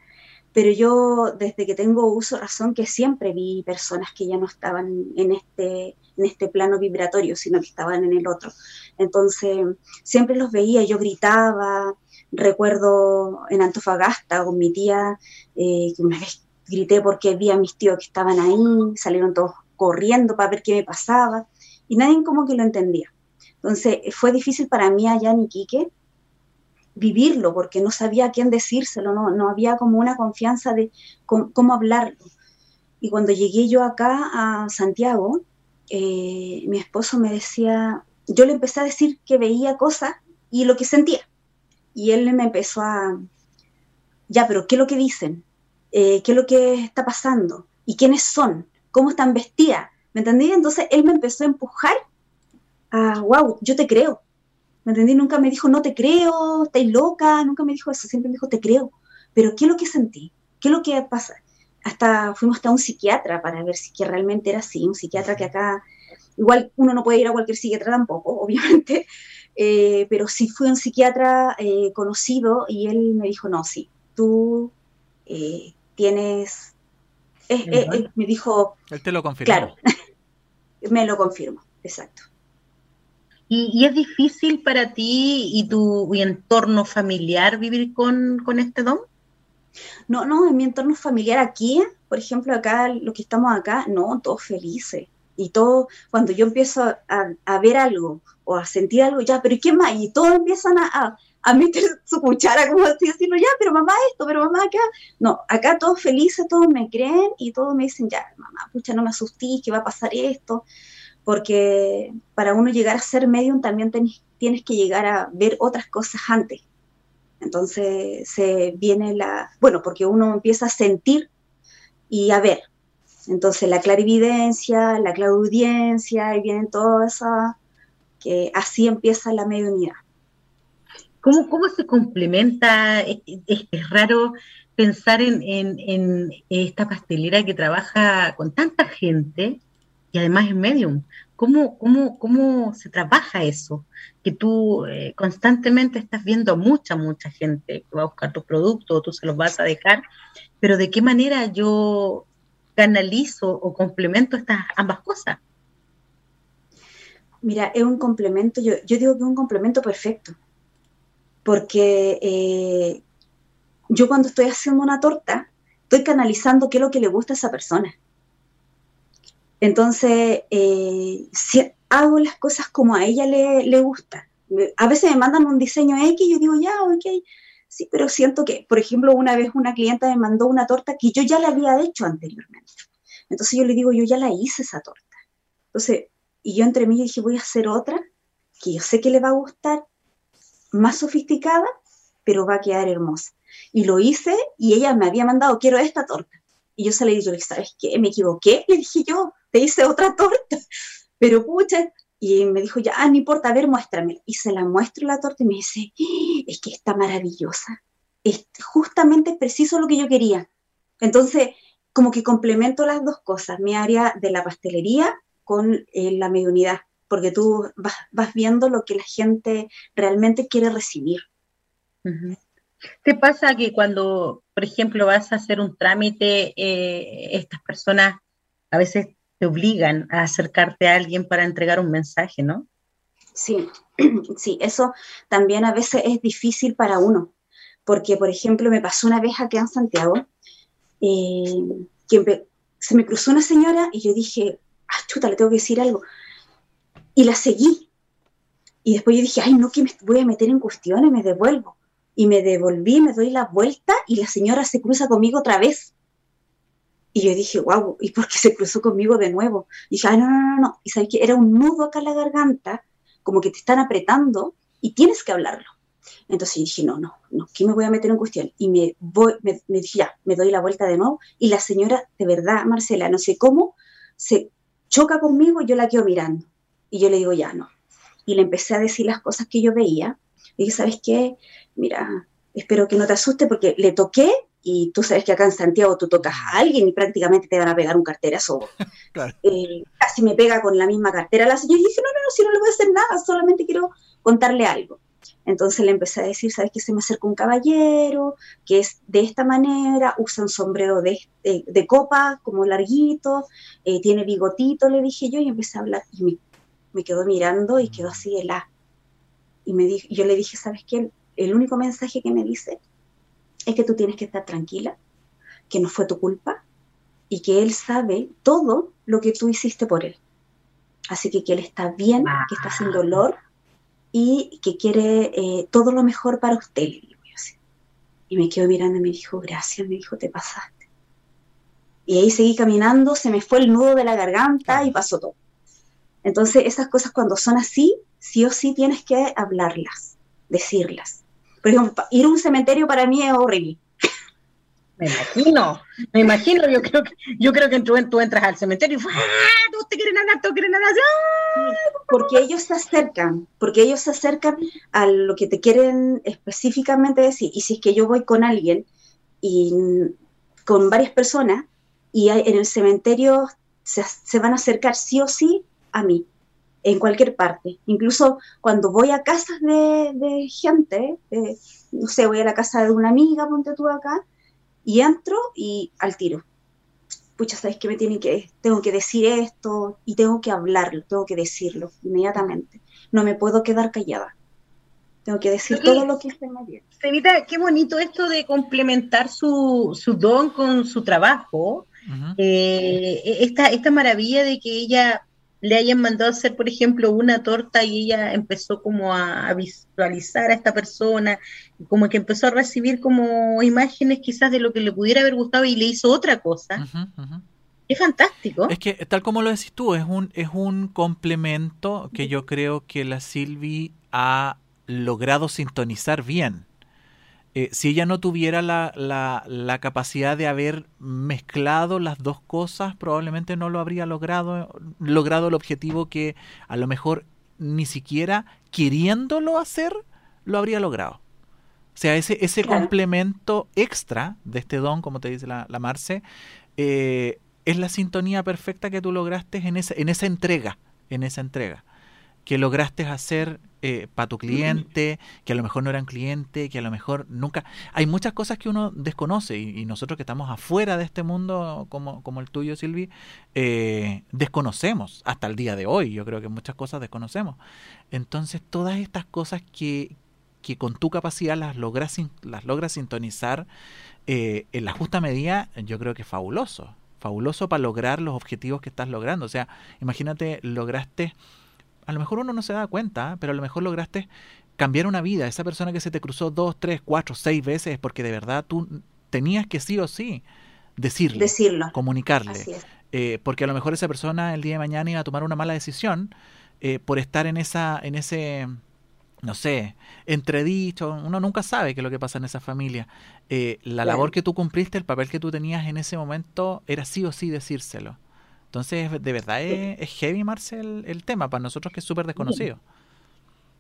Pero yo desde que tengo uso razón que siempre vi personas que ya no estaban en este, en este plano vibratorio, sino que estaban en el otro. Entonces siempre los veía, yo gritaba, recuerdo en Antofagasta con mi tía, eh, que una vez grité porque vi a mis tíos que estaban ahí, salieron todos corriendo para ver qué me pasaba y nadie como que lo entendía. Entonces fue difícil para mí allá en Iquique vivirlo porque no sabía a quién decírselo, no, no había como una confianza de cómo, hablarlo. Y cuando llegué yo acá a Santiago, eh, mi esposo me decía, yo le empecé a decir que veía cosas y lo que sentía. Y él me empezó a, ya, pero ¿qué es lo que dicen? Eh, ¿Qué es lo que está pasando? ¿Y quiénes son? ¿Cómo están vestidas? ¿Me entendí? Entonces él me empezó a empujar a, wow, yo te creo. ¿Me entendí? Nunca me dijo, no te creo, estás loca, nunca me dijo eso, siempre me dijo, te creo. Pero ¿qué es lo que sentí? ¿Qué es lo que pasa? Hasta fuimos hasta un psiquiatra para ver si que realmente era así, un psiquiatra que acá, igual uno no puede ir a cualquier psiquiatra tampoco, obviamente, eh, pero sí fue un psiquiatra eh, conocido y él me dijo, no, sí, tú eh, tienes, me dijo... Él te lo confirmó. Claro, Me lo confirmo, exacto. ¿Y, es difícil para ti y tu entorno familiar vivir con, este don? No, no, en mi entorno familiar aquí, por ejemplo, acá, los que estamos acá, no, todos felices. Y todo, cuando yo empiezo a, ver algo o a sentir algo, ya, pero ¿qué más? Y todos empiezan a, a, meter su cuchara, como así, decirlo, ya, pero mamá esto, pero mamá acá. No, acá todos felices, todos me creen y todos me dicen, ya, mamá, pucha, no me asustís, que va a pasar esto porque para uno llegar a ser medium también tienes que llegar a ver otras cosas antes. Entonces se viene la, bueno, porque uno empieza a sentir y a ver. Entonces la clarividencia, la clariaudiencia, y vienen todas esas, que así empieza la mediunidad. ¿Cómo, cómo se complementa? Es, raro pensar en, en, esta pastelera que trabaja con tanta gente y además es medium. ¿Cómo, cómo, cómo se trabaja eso? Que tú eh, constantemente estás viendo mucha, mucha gente que va a buscar tus productos, tú se los vas a dejar, pero ¿de qué manera yo canalizo o complemento estas ambas cosas? Mira, es un complemento, yo, yo digo que es un complemento perfecto, porque eh, yo cuando estoy haciendo una torta, estoy canalizando qué es lo que le gusta a esa persona. Entonces, eh, si hago las cosas como a ella le, le, gusta. A veces me mandan un diseño X y yo digo, ya, ok, sí, pero siento que, por ejemplo, una vez una clienta me mandó una torta que yo ya la había hecho anteriormente. Entonces yo le digo, yo ya la hice esa torta. Entonces, y yo entre mí dije, voy a hacer otra que yo sé que le va a gustar, más sofisticada, pero va a quedar hermosa. Y lo hice y ella me había mandado, quiero esta torta. Y yo se le dije, ¿sabes qué? Me equivoqué, le dije yo, te hice otra torta, pero pucha, y me dijo, ya, ah, no importa, a ver, muéstrame. Y se la muestro la torta y me dice, ¡Ah! es que está maravillosa, es justamente preciso lo que yo quería. Entonces, como que complemento las dos cosas, mi área de la pastelería con eh, la mediunidad, porque tú vas, viendo lo que la gente realmente quiere recibir. ¿Te pasa que cuando, por ejemplo, vas a hacer un trámite, eh, estas personas a veces te obligan a acercarte a alguien para entregar un mensaje, ¿no? Sí, sí, eso también a veces es difícil para uno, porque, por ejemplo, me pasó una vez aquí en Santiago, eh, que se me cruzó una señora y yo dije, ah, chuta, le tengo que decir algo. Y la seguí. Y después yo dije, ay, no, que me voy a meter en cuestiones, me devuelvo. Y me devolví, me doy la vuelta y la señora se cruza conmigo otra vez. Y yo dije, wow, ¿y por qué se cruzó conmigo de nuevo? Y dije, ay, no, no, no, no. Y sabes que era un nudo acá en la garganta como que te están apretando y tienes que hablarlo. Entonces dije, no, no, no, ¿qué me voy a meter en cuestión? Y me, voy, me, dije, ya, me doy la vuelta de nuevo. Y la señora, de verdad, Marcela, no sé cómo, se choca conmigo y yo la quedo mirando. Y yo le digo, ya, no. Y le empecé a decir las cosas que yo veía. Y dije, ¿sabes qué? Mira, espero que no te asuste porque le toqué y tú sabes que acá en Santiago tú tocas a alguien y prácticamente te van a pegar un carterazo. Eh, casi me pega con la misma cartera la señora y dije, no, no, no, si no le voy a hacer nada, solamente quiero contarle algo. Entonces le empecé a decir, ¿sabes que se me acerca un caballero, que es de esta manera, usa un sombrero de, de, copa, como larguito, eh, tiene bigotito, le dije yo, y empecé a hablar, y me, quedó mirando y quedó así el Y me dije, yo le dije, ¿sabes qué? El único mensaje que me dice es que tú tienes que estar tranquila, que no fue tu culpa y que él sabe todo lo que tú hiciste por él. Así que que él está bien, que está sin dolor y que quiere eh, todo lo mejor para usted. Y me quedo mirando y me dijo, gracias, me dijo, te pasaste. Y ahí seguí caminando, se me fue el nudo de la garganta y pasó todo. Entonces, esas cosas cuando son así, sí o sí tienes que hablarlas, decirlas. Por ejemplo, ir a un cementerio para mí es horrible. Me imagino, me imagino, yo creo que, yo creo que tú, entras al cementerio y ¡ah! todos te quieren hablar, todos quieren hablar, porque ellos se acercan, porque ellos se acercan a lo que te quieren específicamente decir. Y si es que yo voy con alguien y con varias personas y en el cementerio se, se van a acercar sí o sí a mí, en cualquier parte. Incluso cuando voy a casas de, de gente, no sé, voy a la casa de una amiga, ponte tú acá, y entro y al tiro. Pucha, ¿sabes qué me tienen que, tengo que decir esto y tengo que hablarlo, tengo que decirlo inmediatamente. No me puedo quedar callada. Tengo que decir todo lo que esté bien. Sevita, qué bonito esto de complementar su, su don con su trabajo. Eh, esta, esta maravilla de que ella le hayan mandado a hacer, por ejemplo, una torta y ella empezó como a, visualizar a esta persona, como que empezó a recibir como imágenes quizás de lo que le pudiera haber gustado y le hizo otra cosa. Es fantástico. Es que tal como lo decís tú, es un, es un complemento que yo creo que la Silvi ha logrado sintonizar bien. Eh, si ella no tuviera la, la, capacidad de haber mezclado las dos cosas, probablemente no lo habría logrado, logrado el objetivo que a lo mejor ni siquiera queriéndolo hacer, lo habría logrado. O sea, ese, ese complemento extra de este don, como te dice la, la Marce, eh, es la sintonía perfecta que tú lograste en esa, en esa entrega, en esa entrega que lograste hacer eh, para tu cliente, que a lo mejor no eran cliente, que a lo mejor nunca... Hay muchas cosas que uno desconoce y, nosotros que estamos afuera de este mundo como, como el tuyo, Silvi, eh, desconocemos hasta el día de hoy. Yo creo que muchas cosas desconocemos. Entonces, todas estas cosas que, que con tu capacidad las logras, las logras sintonizar eh, en la justa medida, yo creo que es fabuloso. Fabuloso para lograr los objetivos que estás logrando. O sea, imagínate, lograste a lo mejor uno no se da cuenta, pero a lo mejor lograste cambiar una vida. Esa persona que se te cruzó dos, tres, cuatro, seis veces es porque de verdad tú tenías que sí o sí decirle, Decirlo. comunicarle. Eh, porque a lo mejor esa persona el día de mañana iba a tomar una mala decisión eh, por estar en esa, en ese, no sé, entredicho. Uno nunca sabe qué es lo que pasa en esa familia. Eh, la labor que tú cumpliste, el papel que tú tenías en ese momento, era sí o sí decírselo. Entonces, de verdad es, heavy, Marcel, el, tema, para nosotros que es súper desconocido.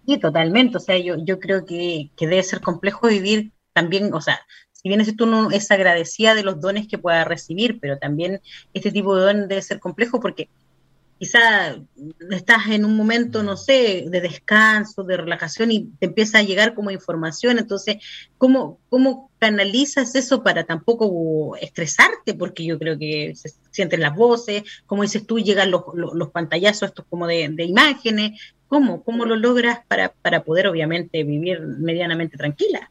Sí, totalmente. O sea, yo, yo creo que, debe ser complejo vivir también, o sea, si bien ese tú no es agradecida de los dones que pueda recibir, pero también este tipo de don debe ser complejo porque quizá estás en un momento, no sé, de descanso, de relajación y te empieza a llegar como información, entonces, ¿cómo, cómo canalizas eso para tampoco estresarte? Porque yo creo que se sienten las voces, como dices tú, llegan los, los, pantallazos estos como de, imágenes, ¿cómo? ¿Cómo lo logras para, para poder obviamente vivir medianamente tranquila?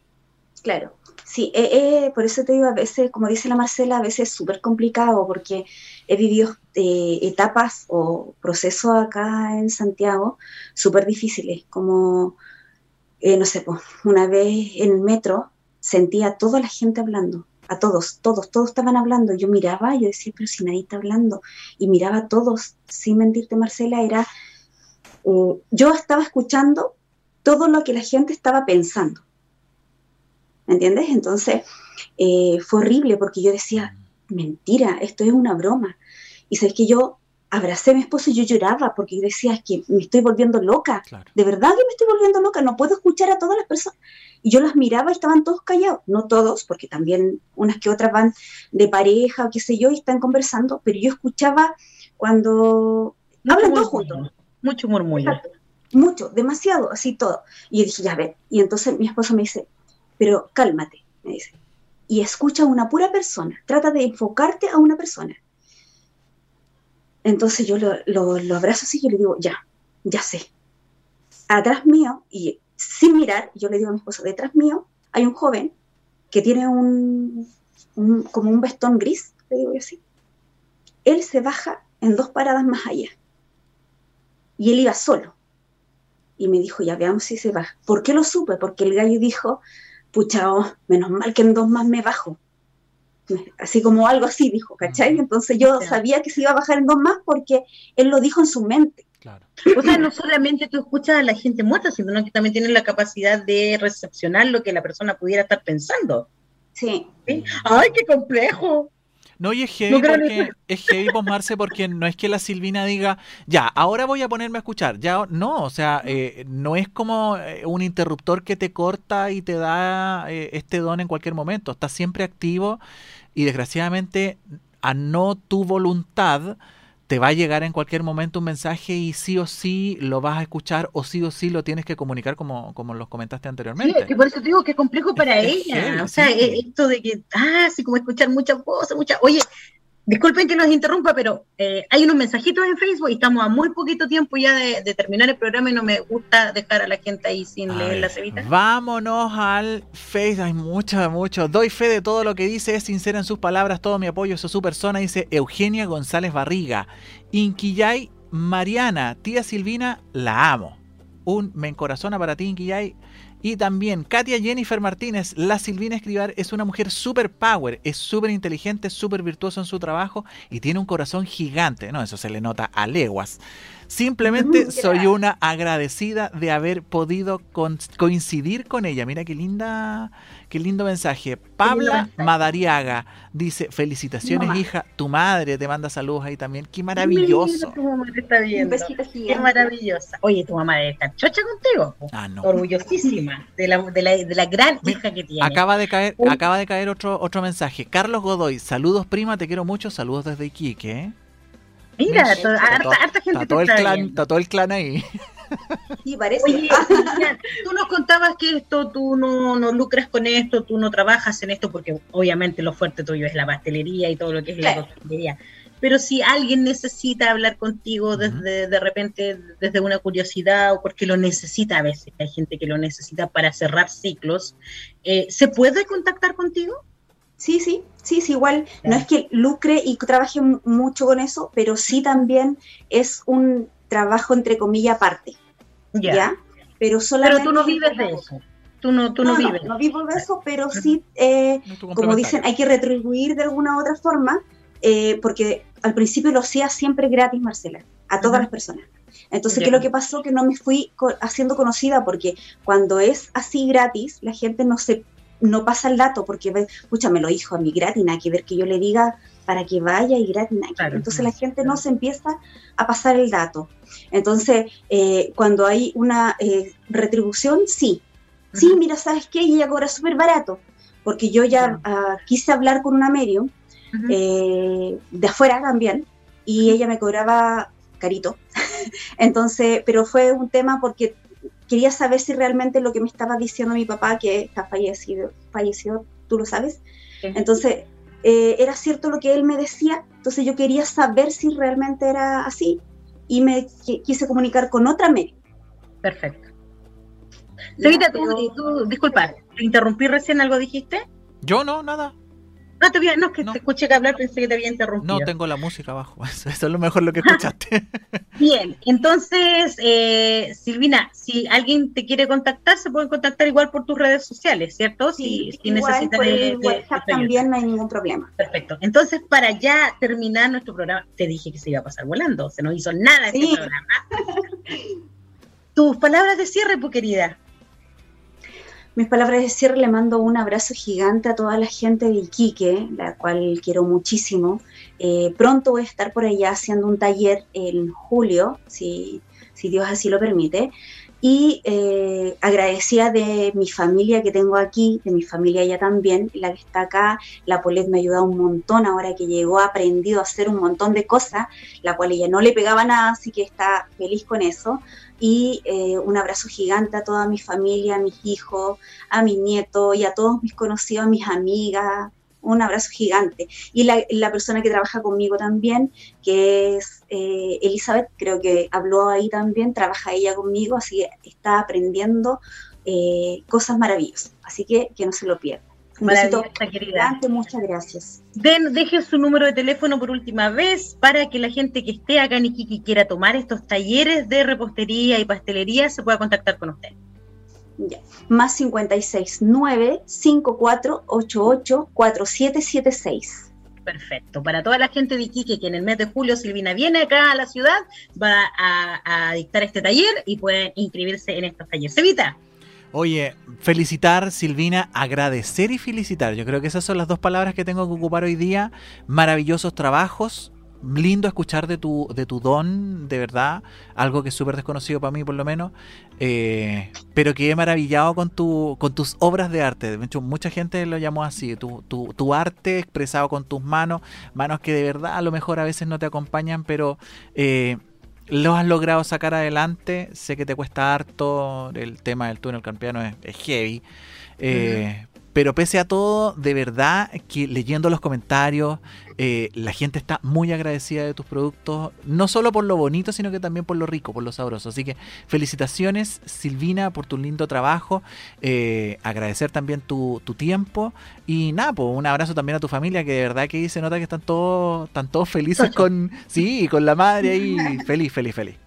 Claro, sí, eh, eh, por eso te digo, a veces, como dice la Marcela, a veces es súper complicado porque he vivido eh, etapas o procesos acá en Santiago súper difíciles, como, no sé, pues, una vez en el metro sentía a toda la gente hablando, a todos, todos, todos estaban hablando. Yo miraba, yo decía, pero si nadie está hablando. Y miraba a todos, sin mentirte, Marcela, era yo estaba escuchando todo lo que la gente estaba pensando. ¿Me entiendes? Entonces, eh, fue horrible porque yo decía, mentira, esto es una broma. Y sabes que yo abracé a mi esposo y yo lloraba porque yo decía, es que me estoy volviendo loca. De verdad que me estoy volviendo loca, no puedo escuchar a todas las personas. Y yo las miraba y estaban todos callados. No todos, porque también unas que otras van de pareja o qué sé yo y están conversando, pero yo escuchaba cuando hablan todos juntos. Mucho murmullo. Mucho, demasiado, así todo. Y yo dije, ya ver. Y entonces mi esposo me dice, pero cálmate, me dice. Y escucha a una pura persona. Trata de enfocarte a una persona. Entonces yo lo, lo, abrazo así y le digo, ya, ya sé. Atrás mío, y sin mirar, yo le digo a mi esposo, detrás mío hay un joven que tiene un, como un vestón gris, le digo así. Él se baja en dos paradas más allá. Y él iba solo. Y me dijo, ya veamos si se baja. ¿Por qué lo supe? Porque el gallo dijo, pucha, oh, menos mal que en dos más me bajo así como algo así dijo, ¿cachai? Entonces yo sabía que se iba a bajar en dos más porque él lo dijo en su mente. Claro. O sea, no solamente tú escuchas a la gente muerta, sino que también tienes la capacidad de recepcionar lo que la persona pudiera estar pensando. Sí. ¡Ay, qué complejo! No, y es heavy, porque, es heavy Marce, porque no es que la Silvina diga, ya, ahora voy a ponerme a escuchar. Ya, no, o sea, eh, no es como eh, un interruptor que te corta y te da eh, este don en cualquier momento. Está siempre activo y desgraciadamente, a no tu voluntad, te va a llegar en cualquier momento un mensaje y sí o sí lo vas a escuchar o sí o sí lo tienes que comunicar como, como los comentaste anteriormente. Sí, que por eso te digo que es complejo para ella. o sea, e-, esto de que, ah, sí, como escuchar muchas cosas, muchas... Oye, Disculpen que los interrumpa, pero eh, hay unos mensajitos en Facebook y estamos a muy poquito tiempo ya de, terminar el programa y no me gusta dejar a la gente ahí sin leer la cevita. Vámonos al Facebook, hay mucho, mucho. Doy fe de todo lo que dice, es sincera en sus palabras, todo mi apoyo, es su persona, dice Eugenia González Barriga. Inquillay Mariana, tía Silvina, la amo. Un me encorazona para ti, Inquillay. Y también Katia Jennifer Martínez, la Silvina Escribar, es una mujer super power, es súper inteligente, súper virtuosa en su trabajo y tiene un corazón gigante. No, eso se le nota a leguas. Simplemente soy una agradecida de haber podido coincidir con ella. Mira qué linda, qué lindo mensaje. Pabla Madariaga dice, felicitaciones hija, tu madre te manda saludos ahí también. Qué maravilloso. tu mamá te está viendo. Qué maravillosa. Oye, tu mamá debe estar chocha contigo. Ah, no. Orgullosísima de la, de la, de la gran hija que tiene. Acaba de caer, acaba de caer otro, otro mensaje. Carlos Godoy, saludos prima, te quiero mucho, saludos desde Iquique. Mira, harta, gente está todo, el clan, está todo el clan ahí. Sí, parece. Oye, tú nos contabas que esto, tú no, no, lucras con esto, tú no trabajas en esto, porque obviamente lo fuerte tuyo es la pastelería y todo lo que es la pastelería. Pero si alguien necesita hablar contigo desde de repente desde una curiosidad o porque lo necesita a veces, hay gente que lo necesita para cerrar ciclos, eh, ¿se puede contactar contigo? Sí, sí, sí, sí, igual no es que lucre y trabaje mucho con eso, pero sí también es un trabajo entre comillas aparte. ¿Ya? Pero solamente... Pero tú no vives de eso. Tú no, tú no, vives. No, vivo de eso, pero sí, eh, como dicen, hay que retribuir de alguna u otra forma, eh, porque al principio lo hacía siempre gratis, Marcela, a todas las personas. Entonces, ¿qué es lo que pasó? Que no me fui haciendo conocida, porque cuando es así gratis, la gente no se no pasa el dato porque, escucha, me lo dijo a mi gratis, hay que ver que yo le diga para que vaya y gratis. Entonces la gente no se empieza a pasar el dato. Entonces, eh, cuando hay una eh, retribución, sí. Sí, mira, ¿sabes qué? ella cobra súper barato, porque yo ya ah, quise hablar con una medium eh, de afuera también, y ella me cobraba carito. Entonces, pero fue un tema porque quería saber si realmente lo que me estaba diciendo mi papá, que está fallecido, falleció, tú lo sabes. Entonces, eh, era cierto lo que él me decía, entonces yo quería saber si realmente era así y me quise comunicar con otra médica. Perfecto. Sevita, tú, disculpa, ¿te interrumpí recién algo dijiste? Yo no, nada. No, te no, es que te escuché que hablar, pensé que te había interrumpido. No, tengo la música abajo. Eso, es lo mejor lo que escuchaste. Bien, entonces, eh, Silvina, si alguien te quiere contactar, se puede contactar igual por tus redes sociales, ¿cierto? Sí, si, igual por el WhatsApp también no hay ningún problema. Perfecto. Entonces, para ya terminar nuestro programa, te dije que se iba a pasar volando, se no hizo nada este programa. tus palabras de cierre, pues querida. Mis palabras de cierre le mando un abrazo gigante a toda la gente de Iquique, la cual quiero muchísimo. Eh, pronto voy a estar por allá haciendo un taller en julio, si, si Dios así lo permite. Y eh, agradecida de mi familia que tengo aquí, de mi familia ya también, la que está acá. La Polet me ha ayudado un montón ahora que llegó, ha aprendido a hacer un montón de cosas, la cual ella no le pegaba nada, así que está feliz con eso y eh, un abrazo gigante a toda mi familia, a mis hijos, a mi nieto y a todos mis conocidos, a mis amigas. Un abrazo gigante. Y la, persona que trabaja conmigo también, que es eh, Elizabeth, creo que habló ahí también, trabaja ella conmigo, así que está aprendiendo eh, cosas maravillosas. Así que que no se lo querida. muchas gracias. Den, deje su número de teléfono por última vez para que la gente que esté acá en Iquique y quiera tomar estos talleres de repostería y pastelería se pueda contactar con usted. Ya. Más 569 5488 4776. Perfecto. Para toda la gente de Iquique que en el mes de julio Silvina viene acá a la ciudad, va a, a dictar este taller y pueden inscribirse en estos talleres. Evita. Oye, felicitar, Silvina, agradecer y felicitar. Yo creo que esas son las dos palabras que tengo que ocupar hoy día. Maravillosos trabajos. Lindo escuchar de tu, de tu don, de verdad. Algo que es súper desconocido para mí, por lo menos. Eh, pero que he maravillado con, tu, con tus obras de arte. De hecho, mucha gente lo llamó así. Tu, tu, tu arte expresado con tus manos. Manos que de verdad a lo mejor a veces no te acompañan, pero... Eh, lo has logrado sacar adelante. Sé que te cuesta harto. El tema del túnel campeano es, heavy. Eh, pero pese a todo, de verdad que leyendo los comentarios, eh, la gente está muy agradecida de tus productos, no solo por lo bonito, sino que también por lo rico, por lo sabroso. Así que felicitaciones, Silvina, por tu lindo trabajo. Eh, agradecer también tu, tiempo. Y nada, pues un abrazo también a tu familia, que de verdad que se nota que están todos, están todos felices con, sí, con la madre ahí. Feliz, feliz, feliz.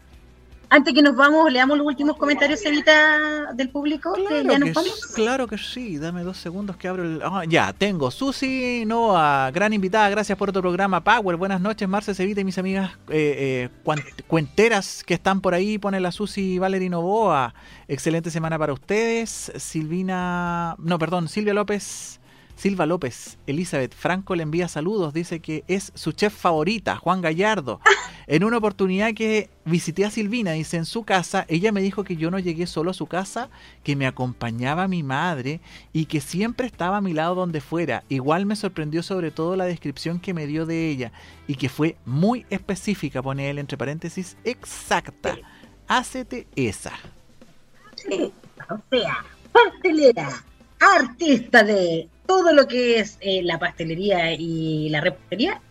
Antes que nos vamos, leamos los últimos comentarios, Evita, del público. Claro que, ya Claro que sí, dame dos segundos que abro el. Ah, ya, tengo Susi Noa, gran invitada, gracias por otro programa. Power, buenas noches, Marce Sevita y mis amigas eh, eh, cuenteras que están por ahí. Pone la Susi Valerie Novoa. Excelente semana para ustedes. Silvina. No, perdón, Silvia López. Silva López, Elizabeth Franco le envía saludos, dice que es su chef favorita, Juan Gallardo. En una oportunidad que visité a Silvina, dice, en su casa, ella me dijo que yo no llegué solo a su casa, que me acompañaba mi madre y que siempre estaba a mi lado donde fuera. Igual me sorprendió sobre todo la descripción que me dio de ella y que fue muy específica, pone él entre paréntesis, exacta. Hácete esa. O sea, pastelera, artista de todo lo que es eh, la pastelería y la repostería,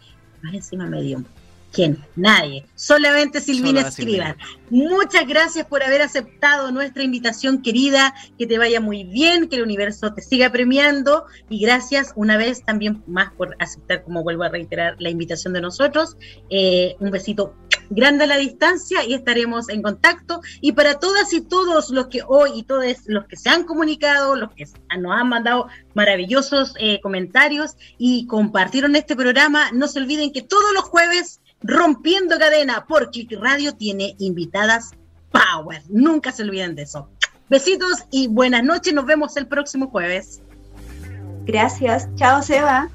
más encima medio. ¿Quién? Nadie. Solamente Silvina Escriban. Muchas gracias por haber aceptado nuestra invitación, querida. Que te vaya muy bien, que el universo te siga premiando. Y gracias una vez también más por aceptar, como vuelvo a reiterar, la invitación de nosotros. Eh, un besito grande la distancia y estaremos en contacto. Y para todas y todos los que hoy y todos los que se han comunicado, los que nos han mandado maravillosos eh, comentarios y compartieron este programa, no se olviden que todos los jueves, rompiendo cadena por Click Radio, tiene invitadas Power. Nunca se olviden de eso. Besitos y buenas noches. Nos vemos el próximo jueves. Gracias. Chao, Seba.